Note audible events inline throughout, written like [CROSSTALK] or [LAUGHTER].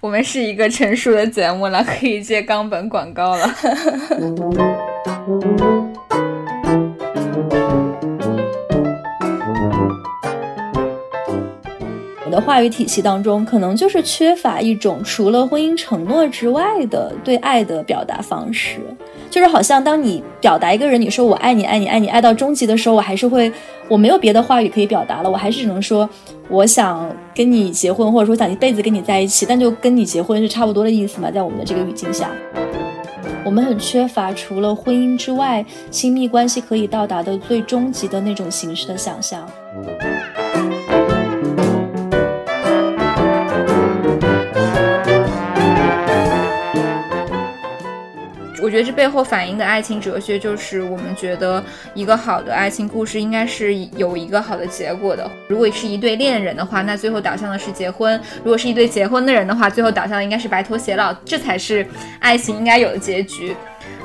我们是一个成熟的节目了，可以接冈本广告了。[LAUGHS] 我的话语体系当中，可能就是缺乏一种除了婚姻承诺之外的对爱的表达方式。就是好像当你表达一个人，你说我爱你，爱你，爱你，爱到终极的时候，我还是会，我没有别的话语可以表达了，我还是只能说，我想跟你结婚，或者说想一辈子跟你在一起，但就跟你结婚是差不多的意思嘛，在我们的这个语境下，我们很缺乏除了婚姻之外，亲密关系可以到达的最终极的那种形式的想象。我觉得这背后反映的爱情哲学就是，我们觉得一个好的爱情故事应该是有一个好的结果的。如果是一对恋人的话，那最后导向的是结婚；如果是一对结婚的人的话，最后导向的应该是白头偕老，这才是爱情应该有的结局。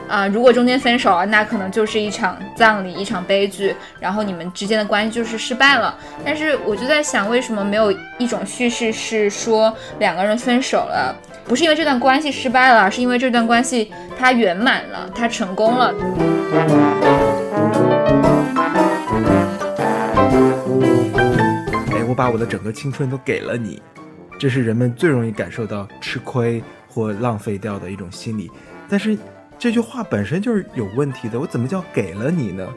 啊，如果中间分手了，那可能就是一场葬礼，一场悲剧，然后你们之间的关系就是失败了。但是我就在想，为什么没有一种叙事是说两个人分手了，不是因为这段关系失败了，而是因为这段关系它圆满了，它成功了。哎，我把我的整个青春都给了你，这是人们最容易感受到吃亏或浪费掉的一种心理，但是。这句话本身就是有问题的，我怎么叫给了你呢？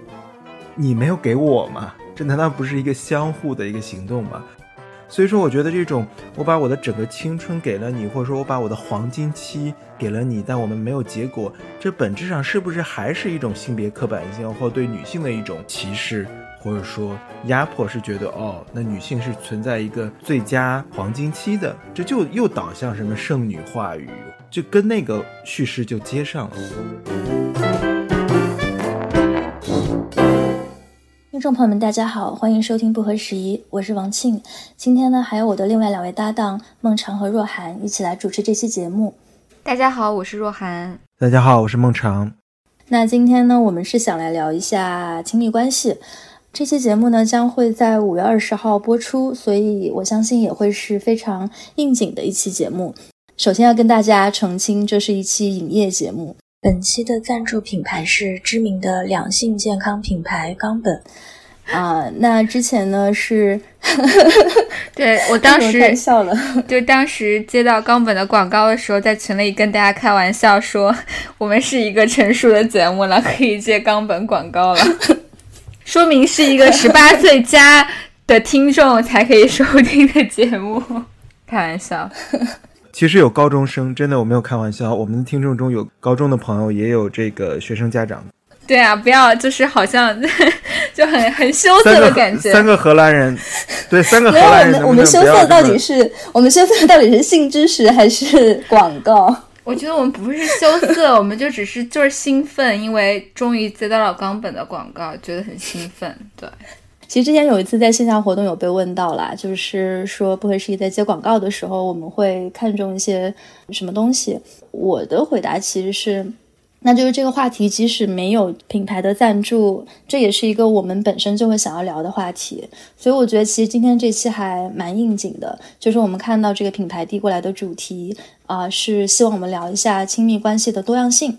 你没有给我吗？这难道不是一个相互的一个行动吗？所以说，我觉得这种我把我的整个青春给了你，或者说我把我的黄金期给了你，但我们没有结果，这本质上是不是还是一种性别刻板印象或对女性的一种歧视？或者说压迫是觉得哦，那女性是存在一个最佳黄金期的，这就又导向什么圣女话语，就跟那个叙事就接上了。听众朋友们，大家好，欢迎收听不合时宜，我是王庆。今天呢，还有我的另外两位搭档孟尝和若涵一起来主持这期节目。大家好，我是若涵。大家好，我是孟尝。那今天呢，我们是想来聊一下亲密关系。这期节目呢将会在五月二十号播出，所以我相信也会是非常应景的一期节目。首先要跟大家澄清，这是一期影业节目。本期的赞助品牌是知名的两性健康品牌冈本。啊，那之前呢是，[LAUGHS] 对我当 [LAUGHS] 时笑了，就当时接到冈本的广告的时候，在群里跟大家开玩笑说，我们是一个成熟的节目了，可以接冈本广告了。[LAUGHS] 说明是一个十八岁加的听众才可以收听的节目，开玩笑。其实有高中生，真的我没有开玩笑。我们的听众中有高中的朋友，也有这个学生家长。对啊，不要就是好像 [LAUGHS] 就很很羞涩的感觉。三个荷兰人，对，三个荷兰人。我们羞涩到底是我们羞涩到底是性知识还是广告？我觉得我们不是羞涩，我们就只是就是兴奋，因为终于接到了冈本的广告，觉得很兴奋。对，其实之前有一次在线下活动有被问到啦，就是说不合时宜在接广告的时候，我们会看重一些什么东西。我的回答其实是。那就是这个话题，即使没有品牌的赞助，这也是一个我们本身就会想要聊的话题。所以我觉得，其实今天这期还蛮应景的，就是我们看到这个品牌递过来的主题啊，是希望我们聊一下亲密关系的多样性。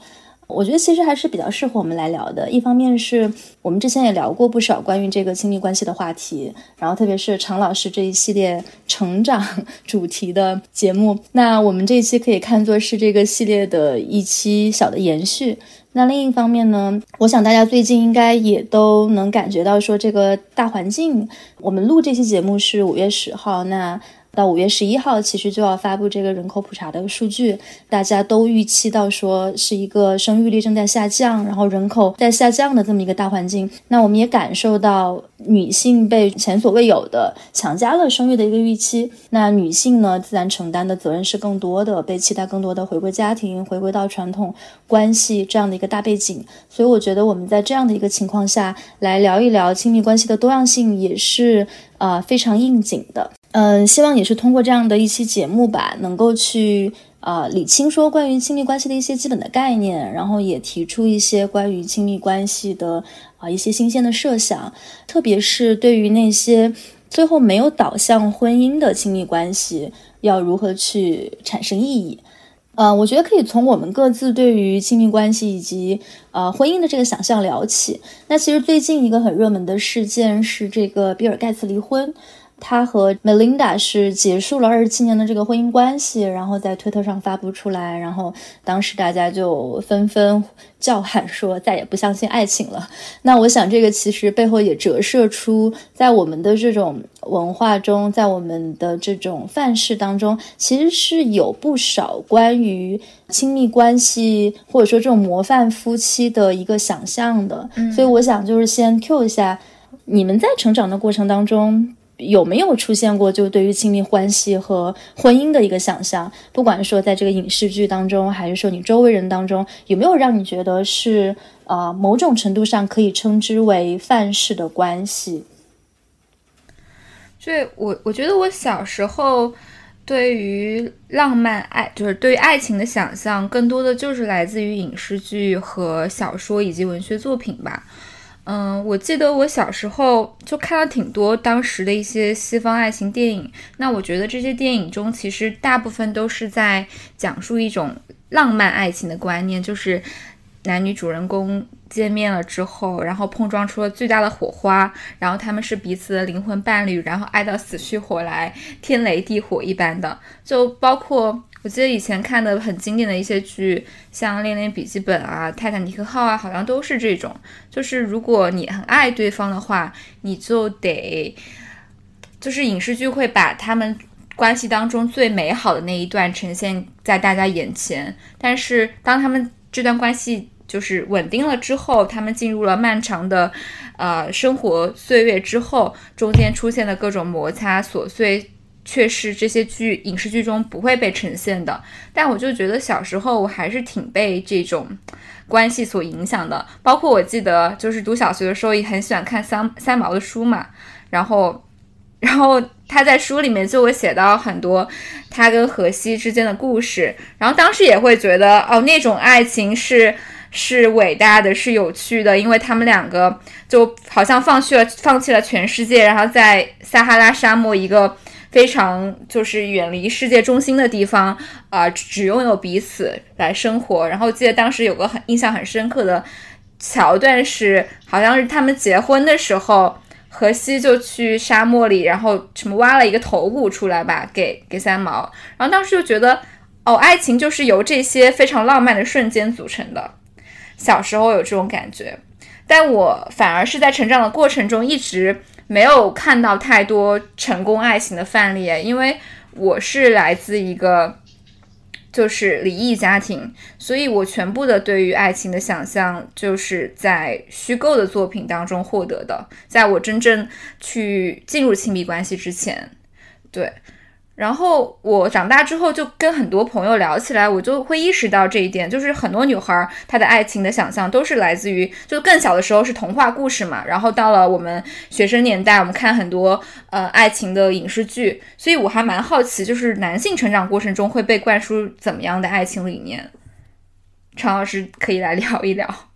我觉得其实还是比较适合我们来聊的。一方面是我们之前也聊过不少关于这个亲密关系的话题，然后特别是常老师这一系列成长主题的节目，那我们这一期可以看作是这个系列的一期小的延续。那另一方面呢，我想大家最近应该也都能感觉到，说这个大环境，我们录这期节目是五月十号，那。到五月十一号，其实就要发布这个人口普查的数据，大家都预期到说是一个生育率正在下降，然后人口在下降的这么一个大环境。那我们也感受到女性被前所未有的强加了生育的一个预期。那女性呢，自然承担的责任是更多的，被期待更多的回归家庭，回归到传统关系这样的一个大背景。所以我觉得我们在这样的一个情况下来聊一聊亲密关系的多样性，也是啊非常应景的。嗯，希望也是通过这样的一期节目吧，能够去啊理清说关于亲密关系的一些基本的概念，然后也提出一些关于亲密关系的啊一些新鲜的设想，特别是对于那些最后没有导向婚姻的亲密关系要如何去产生意义。呃，我觉得可以从我们各自对于亲密关系以及呃婚姻的这个想象聊起。那其实最近一个很热门的事件是这个比尔盖茨离婚。他和 Melinda 是结束了二十七年的这个婚姻关系，然后在推特上发布出来，然后当时大家就纷纷叫喊说再也不相信爱情了。[LAUGHS] 那我想这个其实背后也折射出，在我们的这种文化中，在我们的这种范式当中，其实是有不少关于亲密关系或者说这种模范夫妻的一个想象的。所以我想就是先 Q 一下，你们在成长的过程当中。有没有出现过就对于亲密关系和婚姻的一个想象？不管说在这个影视剧当中，还是说你周围人当中，有没有让你觉得是呃某种程度上可以称之为范式的关系？对我，我觉得我小时候对于浪漫爱，就是对于爱情的想象，更多的就是来自于影视剧和小说以及文学作品吧。嗯，我记得我小时候就看了挺多当时的一些西方爱情电影。那我觉得这些电影中，其实大部分都是在讲述一种浪漫爱情的观念，就是男女主人公见面了之后，然后碰撞出了最大的火花，然后他们是彼此的灵魂伴侣，然后爱到死去活来，天雷地火一般的，就包括。我记得以前看的很经典的一些剧，像《恋恋笔记本》啊，《泰坦尼克号》啊，好像都是这种。就是如果你很爱对方的话，你就得，就是影视剧会把他们关系当中最美好的那一段呈现在大家眼前。但是当他们这段关系就是稳定了之后，他们进入了漫长的呃生活岁月之后，中间出现的各种摩擦琐碎。却是这些剧影视剧中不会被呈现的，但我就觉得小时候我还是挺被这种关系所影响的。包括我记得就是读小学的时候也很喜欢看三三毛的书嘛，然后，然后他在书里面就会写到很多他跟荷西之间的故事，然后当时也会觉得哦那种爱情是是伟大的，是有趣的，因为他们两个就好像放弃了放弃了全世界，然后在撒哈拉沙漠一个。非常就是远离世界中心的地方啊，只拥有彼此来生活。然后记得当时有个很印象很深刻的桥段是，好像是他们结婚的时候，荷西就去沙漠里，然后什么挖了一个头骨出来吧，给给三毛。然后当时就觉得，哦，爱情就是由这些非常浪漫的瞬间组成的。小时候有这种感觉，但我反而是在成长的过程中一直。没有看到太多成功爱情的范例，因为我是来自一个就是离异家庭，所以我全部的对于爱情的想象就是在虚构的作品当中获得的，在我真正去进入亲密关系之前，对。然后我长大之后就跟很多朋友聊起来，我就会意识到这一点，就是很多女孩她的爱情的想象都是来自于，就更小的时候是童话故事嘛，然后到了我们学生年代，我们看很多呃爱情的影视剧，所以我还蛮好奇，就是男性成长过程中会被灌输怎么样的爱情理念？常老师可以来聊一聊。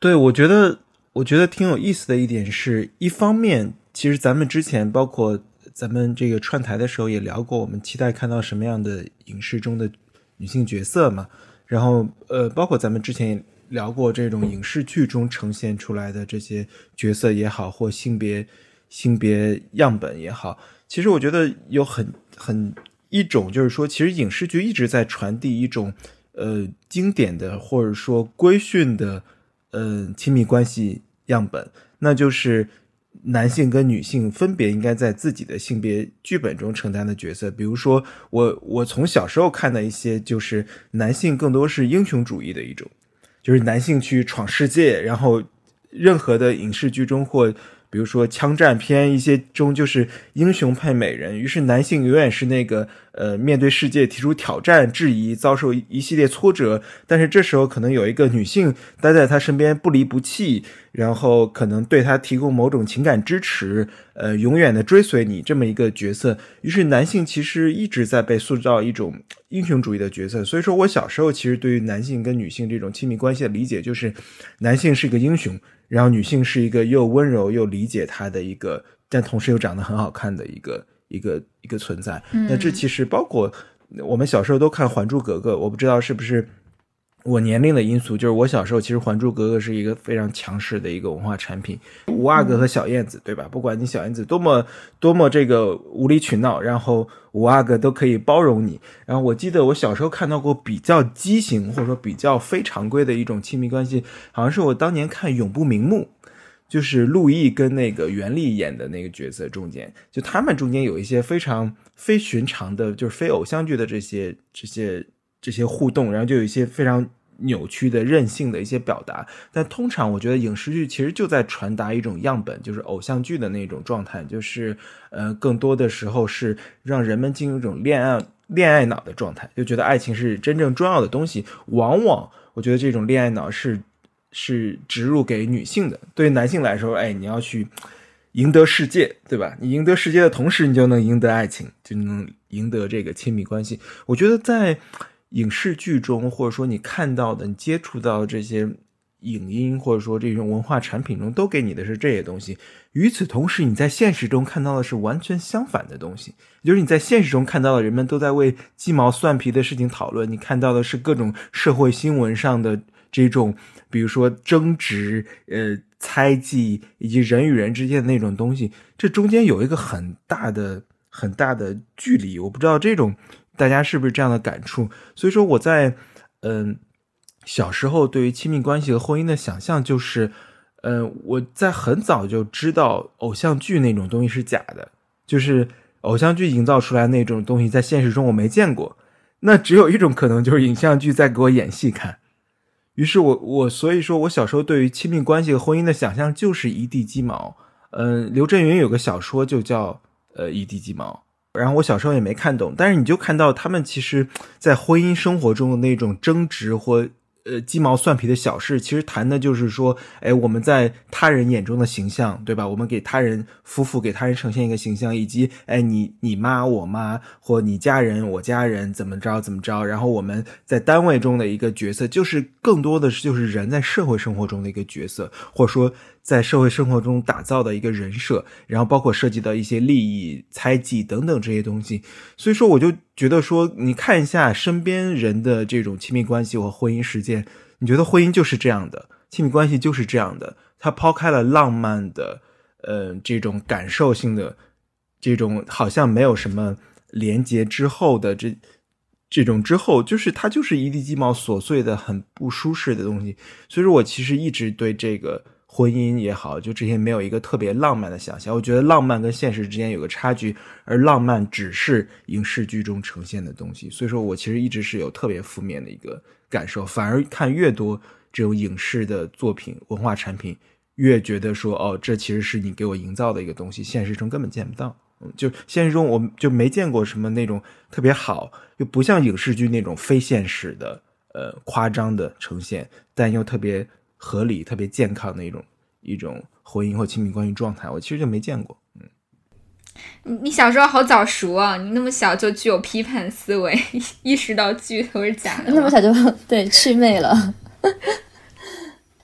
对，我觉得我觉得挺有意思的一点是，一方面其实咱们之前包括。咱们这个串台的时候也聊过，我们期待看到什么样的影视中的女性角色嘛？然后呃，包括咱们之前也聊过这种影视剧中呈现出来的这些角色也好，或性别性别样本也好，其实我觉得有很很一种就是说，其实影视剧一直在传递一种呃经典的或者说规训的呃亲密关系样本，那就是。男性跟女性分别应该在自己的性别剧本中承担的角色，比如说我我从小时候看的一些，就是男性更多是英雄主义的一种，就是男性去闯世界，然后任何的影视剧中或。比如说枪战片一些中就是英雄配美人，于是男性永远是那个呃面对世界提出挑战、质疑、遭受一系列挫折，但是这时候可能有一个女性待在他身边不离不弃，然后可能对他提供某种情感支持，呃永远的追随你这么一个角色。于是男性其实一直在被塑造一种英雄主义的角色。所以说我小时候其实对于男性跟女性这种亲密关系的理解就是，男性是一个英雄。然后女性是一个又温柔又理解他的一个，但同时又长得很好看的一个一个一个存在。那这其实包括我们小时候都看《还珠格格》，我不知道是不是。我年龄的因素，就是我小时候其实《还珠格格》是一个非常强势的一个文化产品，五阿哥和小燕子，对吧？不管你小燕子多么多么这个无理取闹，然后五阿哥都可以包容你。然后我记得我小时候看到过比较畸形或者说比较非常规的一种亲密关系，好像是我当年看《永不瞑目》，就是陆毅跟那个袁立演的那个角色中间，就他们中间有一些非常非寻常的，就是非偶像剧的这些这些这些互动，然后就有一些非常。扭曲的、任性的一些表达，但通常我觉得影视剧其实就在传达一种样本，就是偶像剧的那种状态，就是呃，更多的时候是让人们进入一种恋爱恋爱脑的状态，就觉得爱情是真正重要的东西。往往我觉得这种恋爱脑是是植入给女性的，对于男性来说，哎，你要去赢得世界，对吧？你赢得世界的同时，你就能赢得爱情，就能赢得这个亲密关系。我觉得在。影视剧中，或者说你看到的、你接触到的这些影音，或者说这种文化产品中，都给你的是这些东西。与此同时，你在现实中看到的是完全相反的东西，就是你在现实中看到的人们都在为鸡毛蒜皮的事情讨论，你看到的是各种社会新闻上的这种，比如说争执、呃猜忌以及人与人之间的那种东西，这中间有一个很大的、很大的距离。我不知道这种。大家是不是这样的感触？所以说我在嗯小时候对于亲密关系和婚姻的想象就是，嗯我在很早就知道偶像剧那种东西是假的，就是偶像剧营造出来那种东西在现实中我没见过。那只有一种可能就是影像剧在给我演戏看。于是我我所以说我小时候对于亲密关系和婚姻的想象就是一地鸡毛。嗯，刘震云有个小说就叫呃一地鸡毛。然后我小时候也没看懂，但是你就看到他们其实，在婚姻生活中的那种争执或呃鸡毛蒜皮的小事，其实谈的就是说，哎，我们在他人眼中的形象，对吧？我们给他人夫妇给他人呈现一个形象，以及哎，你你妈我妈或你家人我家人怎么着怎么着，然后我们在单位中的一个角色，就是更多的就是人在社会生活中的一个角色，或者说。在社会生活中打造的一个人设，然后包括涉及到一些利益、猜忌等等这些东西，所以说我就觉得说，你看一下身边人的这种亲密关系或婚姻实践，你觉得婚姻就是这样的，亲密关系就是这样的，他抛开了浪漫的，呃，这种感受性的，这种好像没有什么连接之后的这这种之后，就是它就是一地鸡毛、琐碎的、很不舒适的东西，所以说我其实一直对这个。婚姻也好，就这些没有一个特别浪漫的想象。我觉得浪漫跟现实之间有个差距，而浪漫只是影视剧中呈现的东西。所以说我其实一直是有特别负面的一个感受，反而看越多这种影视的作品、文化产品，越觉得说哦，这其实是你给我营造的一个东西，现实中根本见不到。就现实中我就没见过什么那种特别好，又不像影视剧那种非现实的、呃夸张的呈现，但又特别。合理、特别健康的一种一种婚姻或亲密关系状态，我其实就没见过。嗯，你你小时候好早熟啊！你那么小就具有批判思维，[LAUGHS] 意识到剧都是假的。[LAUGHS] 那么小就 [LAUGHS] 对祛魅了。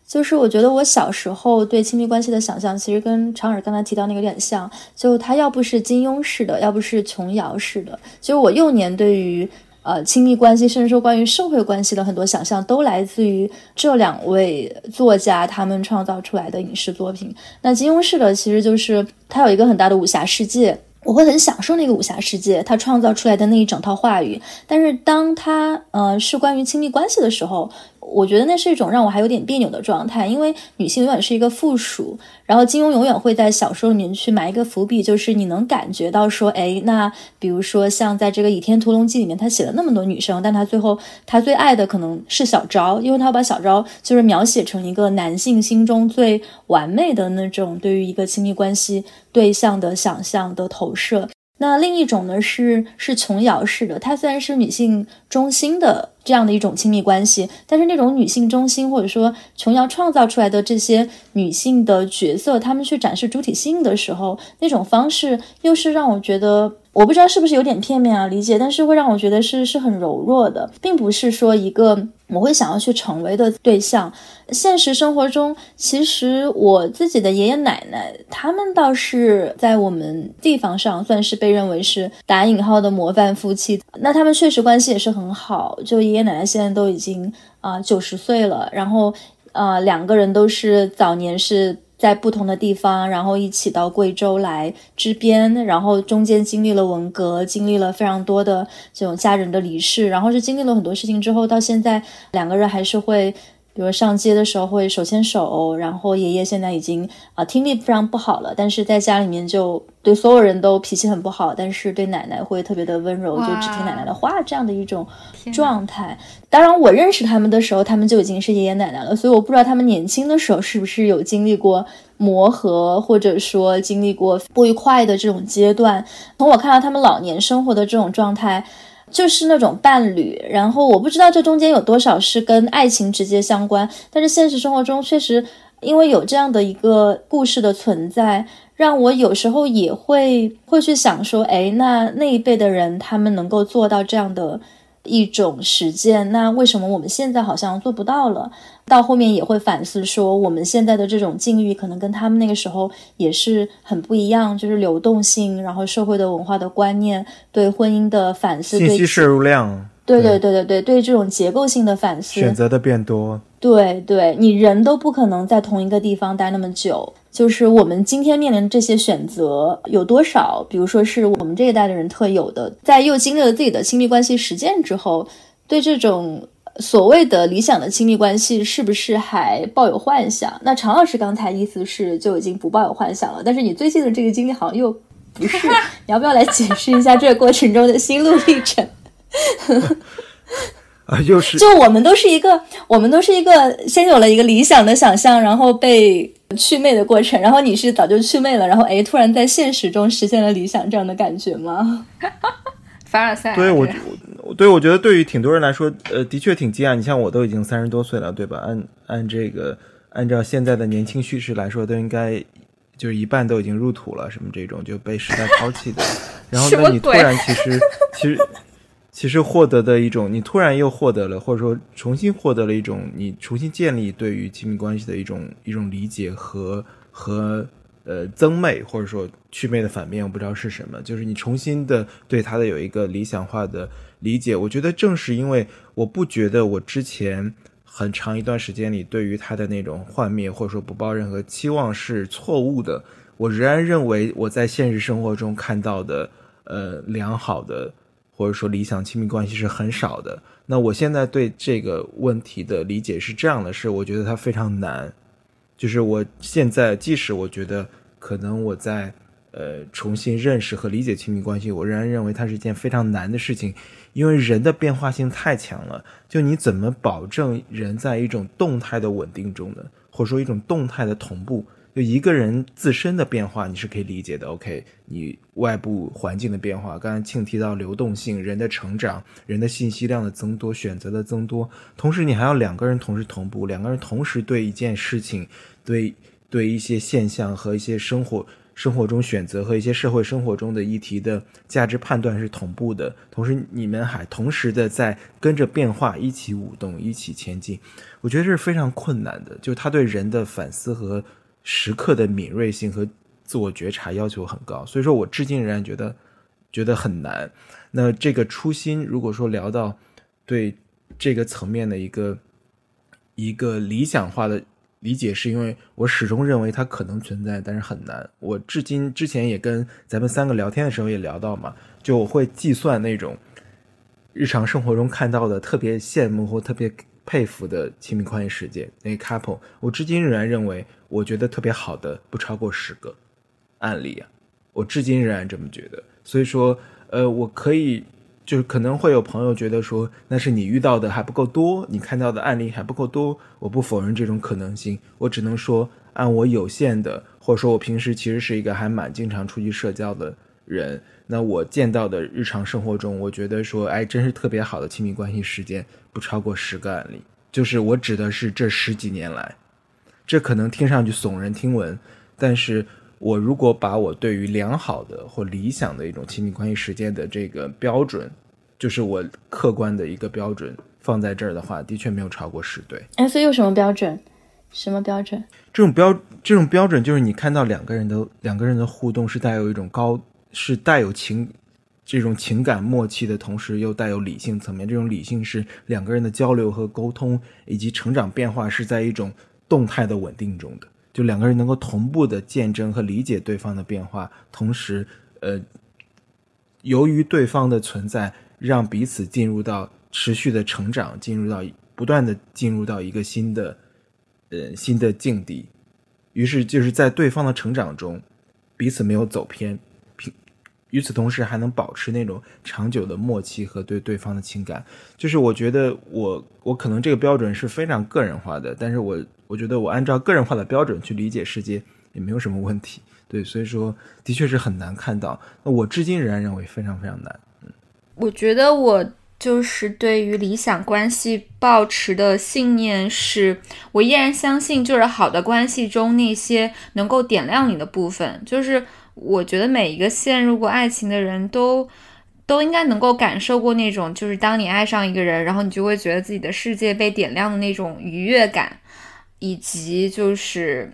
就是我觉得我小时候对亲密关系的想象，其实跟常尔刚才提到那个有点像。就他要不是金庸式的，要不是琼瑶式的。就我幼年对于。呃，亲密关系，甚至说关于社会关系的很多想象，都来自于这两位作家他们创造出来的影视作品。那金庸式的，其实就是他有一个很大的武侠世界，我会很享受那个武侠世界，他创造出来的那一整套话语。但是当他呃是关于亲密关系的时候，我觉得那是一种让我还有点别扭的状态，因为女性永远是一个附属。然后金庸永远会在小说里面去埋一个伏笔，就是你能感觉到说，哎，那比如说像在这个《倚天屠龙记》里面，他写了那么多女生，但他最后他最爱的可能是小昭，因为他把小昭就是描写成一个男性心中最完美的那种对于一个亲密关系对象的想象的投射。那另一种呢是是琼瑶式的，它虽然是女性中心的这样的一种亲密关系，但是那种女性中心或者说琼瑶创造出来的这些女性的角色，她们去展示主体性的时候，那种方式又是让我觉得我不知道是不是有点片面啊理解，但是会让我觉得是是很柔弱的，并不是说一个我会想要去成为的对象。现实生活中，其实我自己的爷爷奶奶，他们倒是在我们地方上算是被认为是打引号的模范夫妻。那他们确实关系也是很好，就爷爷奶奶现在都已经啊九十岁了，然后呃两个人都是早年是。在不同的地方，然后一起到贵州来支边，然后中间经历了文革，经历了非常多的这种家人的离世，然后是经历了很多事情之后，到现在两个人还是会，比如上街的时候会手牵手，然后爷爷现在已经啊听力非常不好了，但是在家里面就对所有人都脾气很不好，但是对奶奶会特别的温柔，就只听奶奶的话，这样的一种状态。当然，我认识他们的时候，他们就已经是爷爷奶奶了，所以我不知道他们年轻的时候是不是有经历过磨合，或者说经历过不愉快的这种阶段。从我看到他们老年生活的这种状态，就是那种伴侣。然后我不知道这中间有多少是跟爱情直接相关，但是现实生活中确实因为有这样的一个故事的存在，让我有时候也会会去想说，哎，那那一辈的人他们能够做到这样的。一种实践，那为什么我们现在好像做不到了？到后面也会反思说，我们现在的这种境遇可能跟他们那个时候也是很不一样，就是流动性，然后社会的文化的观念，对婚姻的反思，信息摄入量，对对对对对，对这种结构性的反思，选择的变多，对对，你人都不可能在同一个地方待那么久。就是我们今天面临的这些选择有多少？比如说是我们这一代的人特有的，在又经历了自己的亲密关系实践之后，对这种所谓的理想的亲密关系是不是还抱有幻想？那常老师刚才意思是就已经不抱有幻想了，但是你最近的这个经历好像又不是，[LAUGHS] 你要不要来解释一下这个过程中的心路历程？[LAUGHS] 啊，又是就我们都是一个，我们都是一个先有了一个理想的想象，然后被祛魅的过程，然后你是早就祛魅了，然后哎，突然在现实中实现了理想这样的感觉吗？[LAUGHS] 凡尔赛，对我，对我觉得对于挺多人来说，呃，的确挺惊讶。你像我都已经三十多岁了，对吧？按按这个按照现在的年轻叙事来说，都应该就是一半都已经入土了，什么这种就被时代抛弃的。[LAUGHS] 然后那你突然其实其实。其实获得的一种，你突然又获得了，或者说重新获得了一种你重新建立对于亲密关系的一种一种理解和和呃增魅，或者说祛魅的反面，我不知道是什么。就是你重新的对他的有一个理想化的理解。我觉得正是因为我不觉得我之前很长一段时间里对于他的那种幻灭或者说不抱任何期望是错误的，我仍然认为我在现实生活中看到的呃良好的。或者说理想亲密关系是很少的。那我现在对这个问题的理解是这样的：是我觉得它非常难。就是我现在，即使我觉得可能我在呃重新认识和理解亲密关系，我仍然认为它是一件非常难的事情，因为人的变化性太强了。就你怎么保证人在一种动态的稳定中呢？或者说一种动态的同步？就一个人自身的变化，你是可以理解的。OK，你外部环境的变化，刚才庆提到流动性、人的成长、人的信息量的增多、选择的增多，同时你还要两个人同时同步，两个人同时对一件事情、对对一些现象和一些生活生活中选择和一些社会生活中的议题的价值判断是同步的，同时你们还同时的在跟着变化一起舞动、一起前进。我觉得这是非常困难的，就他对人的反思和。时刻的敏锐性和自我觉察要求很高，所以说我至今仍然觉得觉得很难。那这个初心，如果说聊到对这个层面的一个一个理想化的理解，是因为我始终认为它可能存在，但是很难。我至今之前也跟咱们三个聊天的时候也聊到嘛，就我会计算那种日常生活中看到的特别羡慕或特别佩服的亲密关系事件，那 couple，我至今仍然认为。我觉得特别好的不超过十个案例啊，我至今仍然这么觉得。所以说，呃，我可以就是可能会有朋友觉得说，那是你遇到的还不够多，你看到的案例还不够多。我不否认这种可能性，我只能说，按我有限的，或者说我平时其实是一个还蛮经常出去社交的人，那我见到的日常生活中，我觉得说，哎，真是特别好的亲密关系时间不超过十个案例，就是我指的是这十几年来。这可能听上去耸人听闻，但是我如果把我对于良好的或理想的一种亲密关系实践的这个标准，就是我客观的一个标准放在这儿的话，的确没有超过十对。哎，所以有什么标准？什么标准？这种标这种标准就是你看到两个人的两个人的互动是带有一种高，是带有情这种情感默契的同时，又带有理性层面。这种理性是两个人的交流和沟通以及成长变化是在一种动态的稳定中的。就两个人能够同步的见证和理解对方的变化，同时，呃，由于对方的存在，让彼此进入到持续的成长，进入到不断的进入到一个新的，呃，新的境地。于是，就是在对方的成长中，彼此没有走偏，平与此同时还能保持那种长久的默契和对对方的情感。就是我觉得，我我可能这个标准是非常个人化的，但是我。我觉得我按照个人化的标准去理解世界也没有什么问题，对，所以说的确是很难看到。那我至今仍然认为非常非常难。嗯，我觉得我就是对于理想关系抱持的信念是，我依然相信就是好的关系中那些能够点亮你的部分，就是我觉得每一个陷入过爱情的人都都应该能够感受过那种，就是当你爱上一个人，然后你就会觉得自己的世界被点亮的那种愉悦感。以及就是，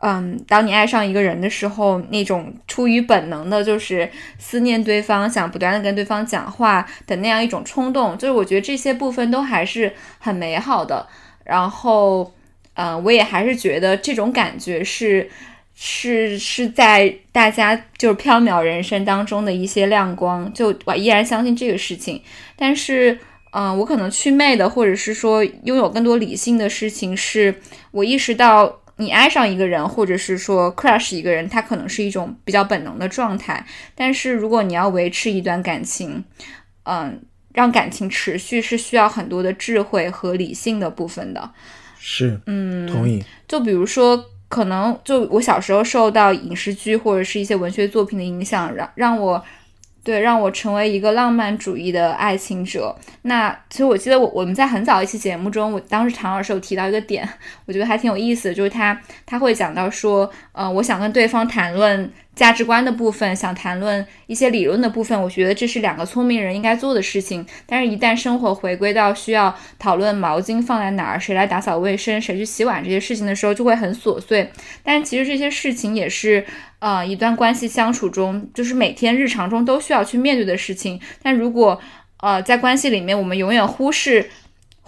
嗯，当你爱上一个人的时候，那种出于本能的，就是思念对方，想不断的跟对方讲话的那样一种冲动，就是我觉得这些部分都还是很美好的。然后，嗯，我也还是觉得这种感觉是是是在大家就是缥缈人生当中的一些亮光，就我依然相信这个事情，但是。嗯，我可能祛魅的，或者是说拥有更多理性的事情，是我意识到你爱上一个人，或者是说 crush 一个人，它可能是一种比较本能的状态。但是如果你要维持一段感情，嗯，让感情持续，是需要很多的智慧和理性的部分的。是，嗯，同意。就比如说，可能就我小时候受到影视剧或者是一些文学作品的影响，让让我。对，让我成为一个浪漫主义的爱情者。那其实我记得我我们在很早一期节目中，我当时常老师有提到一个点，我觉得还挺有意思，就是他他会讲到说，呃，我想跟对方谈论。价值观的部分，想谈论一些理论的部分，我觉得这是两个聪明人应该做的事情。但是，一旦生活回归到需要讨论毛巾放在哪儿、谁来打扫卫生、谁去洗碗这些事情的时候，就会很琐碎。但其实这些事情也是，呃，一段关系相处中，就是每天日常中都需要去面对的事情。但如果，呃，在关系里面，我们永远忽视。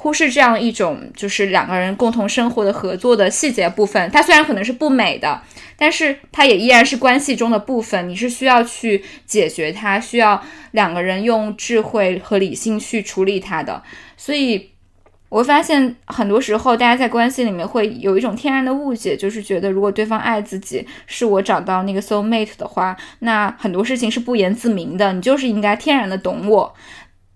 忽视这样一种就是两个人共同生活的合作的细节部分，它虽然可能是不美的，但是它也依然是关系中的部分。你是需要去解决它，需要两个人用智慧和理性去处理它的。所以，我发现很多时候大家在关系里面会有一种天然的误解，就是觉得如果对方爱自己，是我找到那个 soul mate 的话，那很多事情是不言自明的，你就是应该天然的懂我。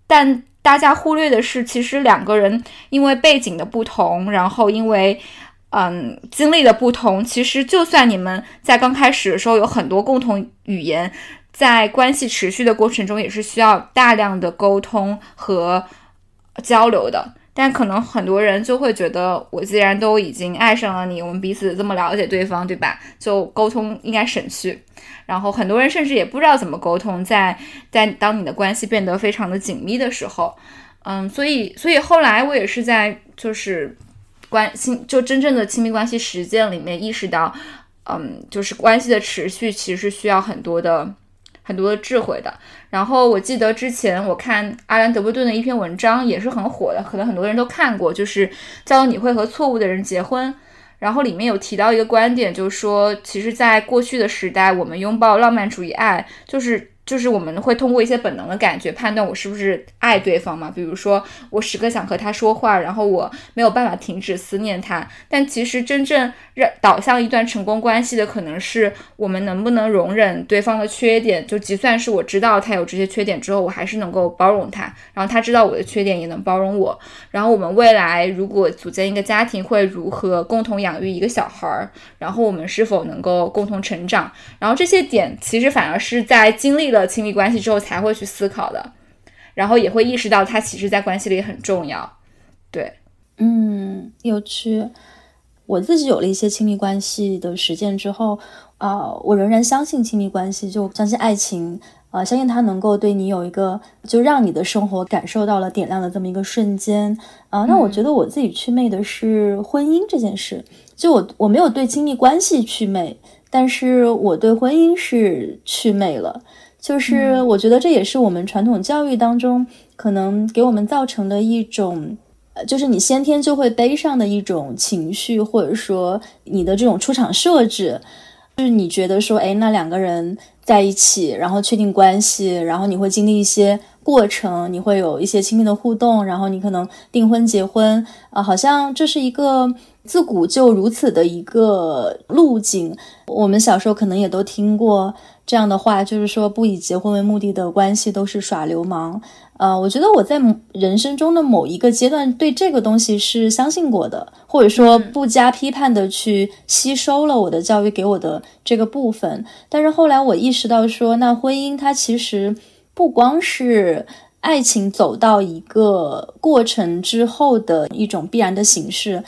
但大家忽略的是，其实两个人因为背景的不同，然后因为嗯经历的不同，其实就算你们在刚开始的时候有很多共同语言，在关系持续的过程中，也是需要大量的沟通和交流的。但可能很多人就会觉得，我既然都已经爱上了你，我们彼此这么了解对方，对吧？就沟通应该省去。然后很多人甚至也不知道怎么沟通，在在当你的关系变得非常的紧密的时候，嗯，所以所以后来我也是在就是关亲就真正的亲密关系实践里面意识到，嗯，就是关系的持续其实需要很多的。很多的智慧的，然后我记得之前我看阿兰·德波顿的一篇文章也是很火的，可能很多人都看过，就是叫你会和错误的人结婚，然后里面有提到一个观点，就是说，其实，在过去的时代，我们拥抱浪漫主义爱，就是。就是我们会通过一些本能的感觉判断我是不是爱对方嘛，比如说我时刻想和他说话，然后我没有办法停止思念他。但其实真正让导向一段成功关系的，可能是我们能不能容忍对方的缺点，就即算是我知道他有这些缺点之后，我还是能够包容他，然后他知道我的缺点也能包容我。然后我们未来如果组建一个家庭，会如何共同养育一个小孩儿？然后我们是否能够共同成长？然后这些点其实反而是在经历了。的亲密关系之后才会去思考的，然后也会意识到他其实在关系里很重要。对，嗯，有趣。我自己有了一些亲密关系的实践之后，啊，我仍然相信亲密关系，就相信爱情，啊，相信它能够对你有一个，就让你的生活感受到了点亮的这么一个瞬间，啊，那我觉得我自己祛魅的是婚姻这件事，就我我没有对亲密关系祛魅，但是我对婚姻是祛魅了，就是我觉得这也是我们传统教育当中可能给我们造成的一种。就是你先天就会背上的一种情绪，或者说你的这种出场设置，就是你觉得说，哎，那两个人在一起，然后确定关系，然后你会经历一些过程，你会有一些亲密的互动，然后你可能订婚结婚啊，好像这是一个自古就如此的一个路径。我们小时候可能也都听过这样的话，就是说不以结婚为目的的关系都是耍流氓。呃，我觉得我在人生中的某一个阶段对这个东西是相信过的，或者说不加批判的去吸收了我的教育给我的这个部分。但是后来我意识到说，那婚姻它其实不光是爱情走到一个过程之后的一种必然的形式。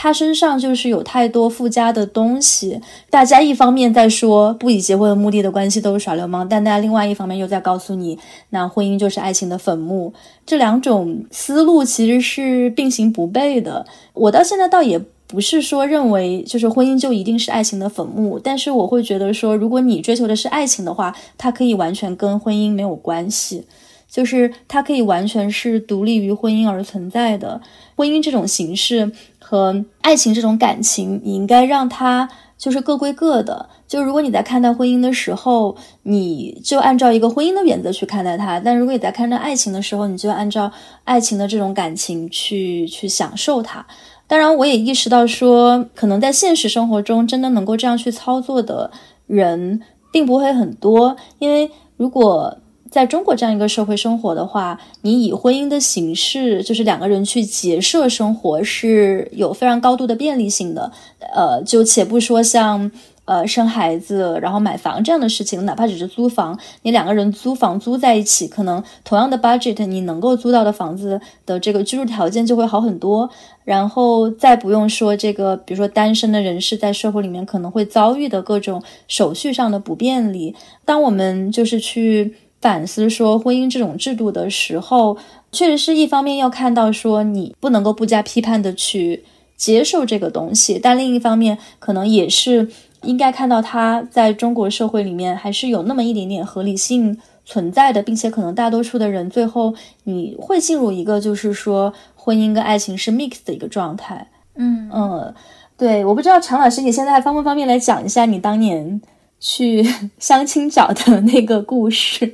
他身上就是有太多附加的东西，大家一方面在说不以结婚为目的的关系都是耍流氓，但大家另外一方面又在告诉你，那婚姻就是爱情的坟墓。这两种思路其实是并行不悖的。我到现在倒也不是说认为就是婚姻就一定是爱情的坟墓，但是我会觉得说，如果你追求的是爱情的话，它可以完全跟婚姻没有关系，就是它可以完全是独立于婚姻而存在的。婚姻这种形式。和爱情这种感情，你应该让它就是各归各的。就如果你在看待婚姻的时候，你就按照一个婚姻的原则去看待它；但如果你在看待爱情的时候，你就按照爱情的这种感情去去享受它。当然，我也意识到说，可能在现实生活中，真的能够这样去操作的人并不会很多，因为如果。在中国这样一个社会生活的话，你以婚姻的形式，就是两个人去结社生活，是有非常高度的便利性的。呃，就且不说像呃生孩子，然后买房这样的事情，哪怕只是租房，你两个人租房租在一起，可能同样的 budget，你能够租到的房子的这个居住条件就会好很多。然后再不用说这个，比如说单身的人士在社会里面可能会遭遇的各种手续上的不便利。当我们就是去。反思说婚姻这种制度的时候，确实是一方面要看到说你不能够不加批判的去接受这个东西，但另一方面可能也是应该看到它在中国社会里面还是有那么一点点合理性存在的，并且可能大多数的人最后你会进入一个就是说婚姻跟爱情是 mix 的一个状态。嗯嗯，对，我不知道常老师你现在还方不方便来讲一下你当年。去 [LAUGHS] 相亲角的 [LAUGHS] 那个故事，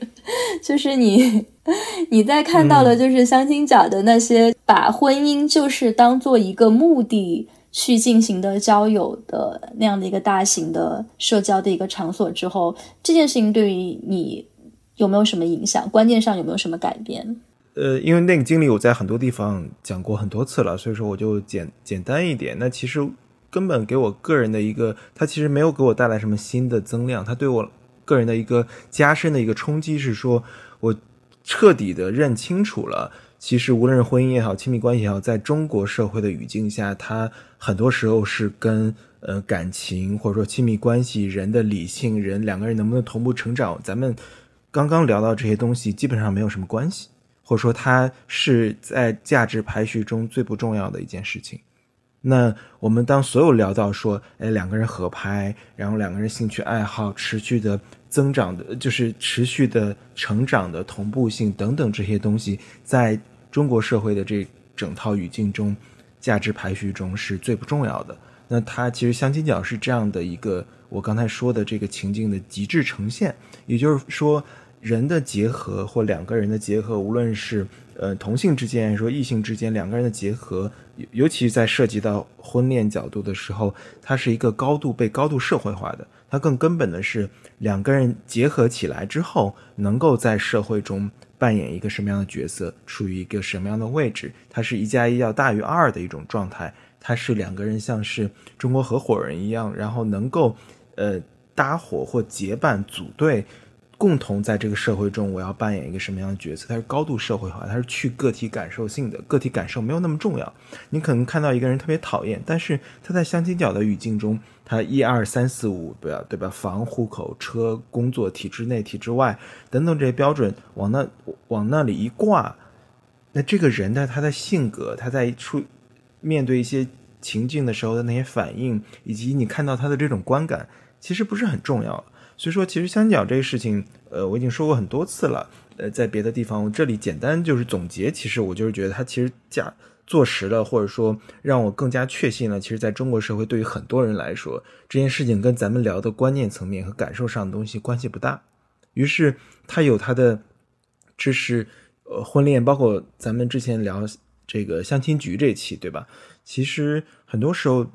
就是你你在看到了，就是相亲角的那些把婚姻就是当做一个目的去进行的交友的那样的一个大型的社交的一个场所之后，这件事情对于你有没有什么影响？观念上有没有什么改变？呃，因为那个经历我在很多地方讲过很多次了，所以说我就简简单一点。那其实。根本给我个人的一个，它其实没有给我带来什么新的增量。它对我个人的一个加深的一个冲击是说，我彻底的认清楚了，其实无论是婚姻也好，亲密关系也好，在中国社会的语境下，它很多时候是跟呃感情或者说亲密关系、人的理性、人两个人能不能同步成长，咱们刚刚聊到这些东西，基本上没有什么关系，或者说它是在价值排序中最不重要的一件事情。那我们当所有聊到说，哎，两个人合拍，然后两个人兴趣爱好持续的增长的，就是持续的成长的同步性等等这些东西，在中国社会的这整套语境中，价值排序中是最不重要的。那它其实相亲角是这样的一个，我刚才说的这个情境的极致呈现，也就是说，人的结合或两个人的结合，无论是呃同性之间，说异性之间，两个人的结合。尤其在涉及到婚恋角度的时候，它是一个高度被高度社会化的。它更根本的是两个人结合起来之后，能够在社会中扮演一个什么样的角色，处于一个什么样的位置。它是一加一要大于二的一种状态。它是两个人像是中国合伙人一样，然后能够呃搭伙或结伴组队，共同在这个社会中，我要扮演一个什么样的角色？它是高度社会化，它是去个体感受性的，个体感受没有那么重要。你可能看到一个人特别讨厌，但是他在相亲角的语境中，他一二三四五，对吧？对吧？房、户口、车、工作、体制内、体制外等等这些标准，往那往那里一挂，那这个人的他的性格，他在出面对一些情境的时候的那些反应，以及你看到他的这种观感，其实不是很重要。所以说，其实相角这个事情，呃，我已经说过很多次了。呃，在别的地方，我这里简单就是总结。其实我就是觉得，它其实价做实了，或者说让我更加确信了。其实，在中国社会，对于很多人来说，这件事情跟咱们聊的观念层面和感受上的东西关系不大。于是，它有它的知识，呃，婚恋，包括咱们之前聊这个相亲局这期，对吧？其实很多时候。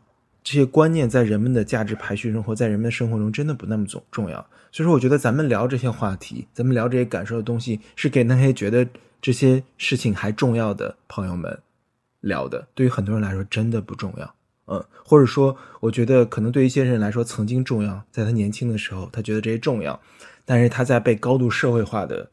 这些观念在人们的价值排序中，或在人们的生活中，真的不那么重重要。所以说，我觉得咱们聊这些话题，[LAUGHS] 咱们聊这些感受的东西，是给那些觉得这些事情还重要的朋友们聊的。对于很多人来说，真的不重要。嗯，或者说，我觉得可能对一些人来说，曾经重要，在他年轻的时候，他觉得这些重要，但是他在被高度社会化的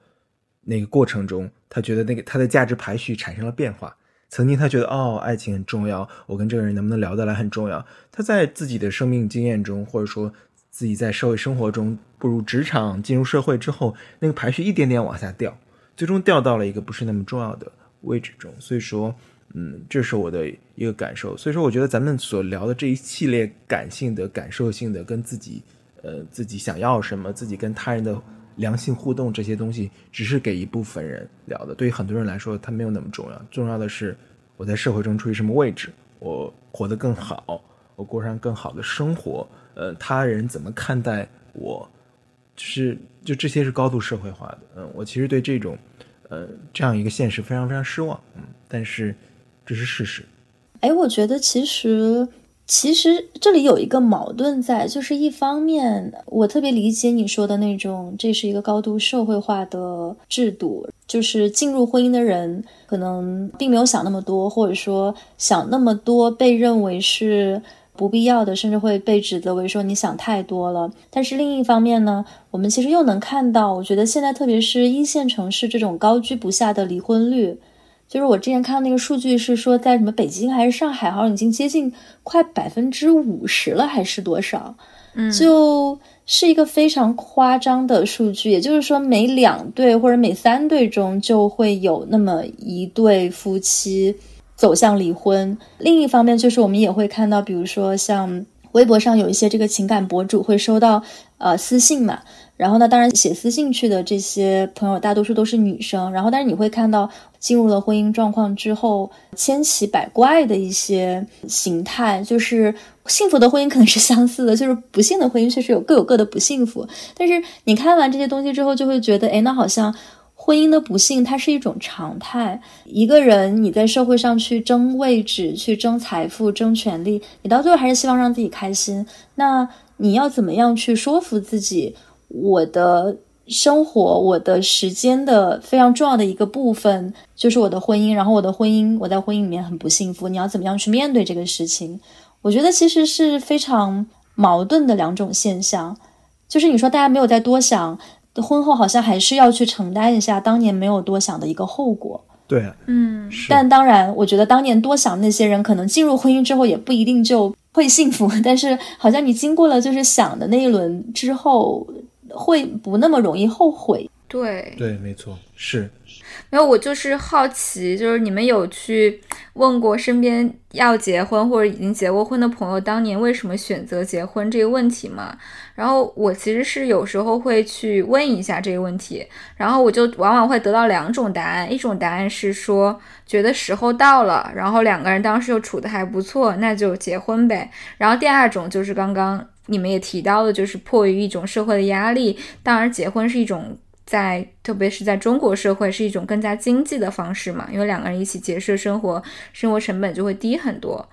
那个过程中，他觉得那个他的价值排序产生了变化。曾经他觉得哦，爱情很重要，我跟这个人能不能聊得来很重要。他在自己的生命经验中，或者说自己在社会生活中步入职场、进入社会之后，那个排序一点点往下掉，最终掉到了一个不是那么重要的位置中。所以说，嗯，这是我的一个感受。所以说，我觉得咱们所聊的这一系列感性的、感受性的，跟自己，呃，自己想要什么，自己跟他人的。良性互动这些东西只是给一部分人聊的，对于很多人来说，它没有那么重要。重要的是我在社会中处于什么位置，我活得更好，我过上更好的生活。呃，他人怎么看待我，就是就这些是高度社会化的。嗯，我其实对这种，呃，这样一个现实非常非常失望。嗯，但是这是事实。哎，我觉得其实。其实这里有一个矛盾在，就是一方面我特别理解你说的那种，这是一个高度社会化的制度，就是进入婚姻的人可能并没有想那么多，或者说想那么多被认为是不必要的，甚至会被指责为说你想太多了。但是另一方面呢，我们其实又能看到，我觉得现在特别是一线城市这种高居不下的离婚率。就是我之前看到那个数据是说，在什么北京还是上海，好像已经接近快百分之五十了，还是多少？嗯，就是一个非常夸张的数据。也就是说，每两对或者每三对中就会有那么一对夫妻走向离婚。另一方面，就是我们也会看到，比如说像微博上有一些这个情感博主会收到呃私信嘛。然后呢，当然写私信去的这些朋友大多数都是女生。然后，但是你会看到进入了婚姻状况之后，千奇百怪的一些形态。就是幸福的婚姻可能是相似的，就是不幸的婚姻确实有各有各的不幸福。但是你看完这些东西之后，就会觉得，哎，那好像婚姻的不幸它是一种常态。一个人你在社会上去争位置、去争财富、争权利，你到最后还是希望让自己开心。那你要怎么样去说服自己？我的生活，我的时间的非常重要的一个部分就是我的婚姻。然后我的婚姻，我在婚姻里面很不幸福。你要怎么样去面对这个事情？我觉得其实是非常矛盾的两种现象。就是你说大家没有再多想，婚后好像还是要去承担一下当年没有多想的一个后果。对，嗯。但当然，我觉得当年多想那些人，可能进入婚姻之后也不一定就会幸福。[LAUGHS] 但是好像你经过了就是想的那一轮之后。会不那么容易后悔？对对，没错，是。没有，我就是好奇，就是你们有去问过身边要结婚或者已经结过婚的朋友，当年为什么选择结婚这个问题吗？然后我其实是有时候会去问一下这个问题，然后我就往往会得到两种答案，一种答案是说觉得时候到了，然后两个人当时又处的还不错，那就结婚呗。然后第二种就是刚刚。你们也提到了，就是迫于一种社会的压力，当然结婚是一种在，特别是在中国社会是一种更加经济的方式嘛，因为两个人一起结社生活，生活成本就会低很多。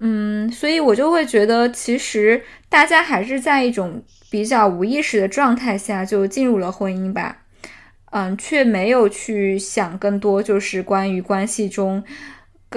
嗯，所以我就会觉得，其实大家还是在一种比较无意识的状态下就进入了婚姻吧，嗯，却没有去想更多，就是关于关系中，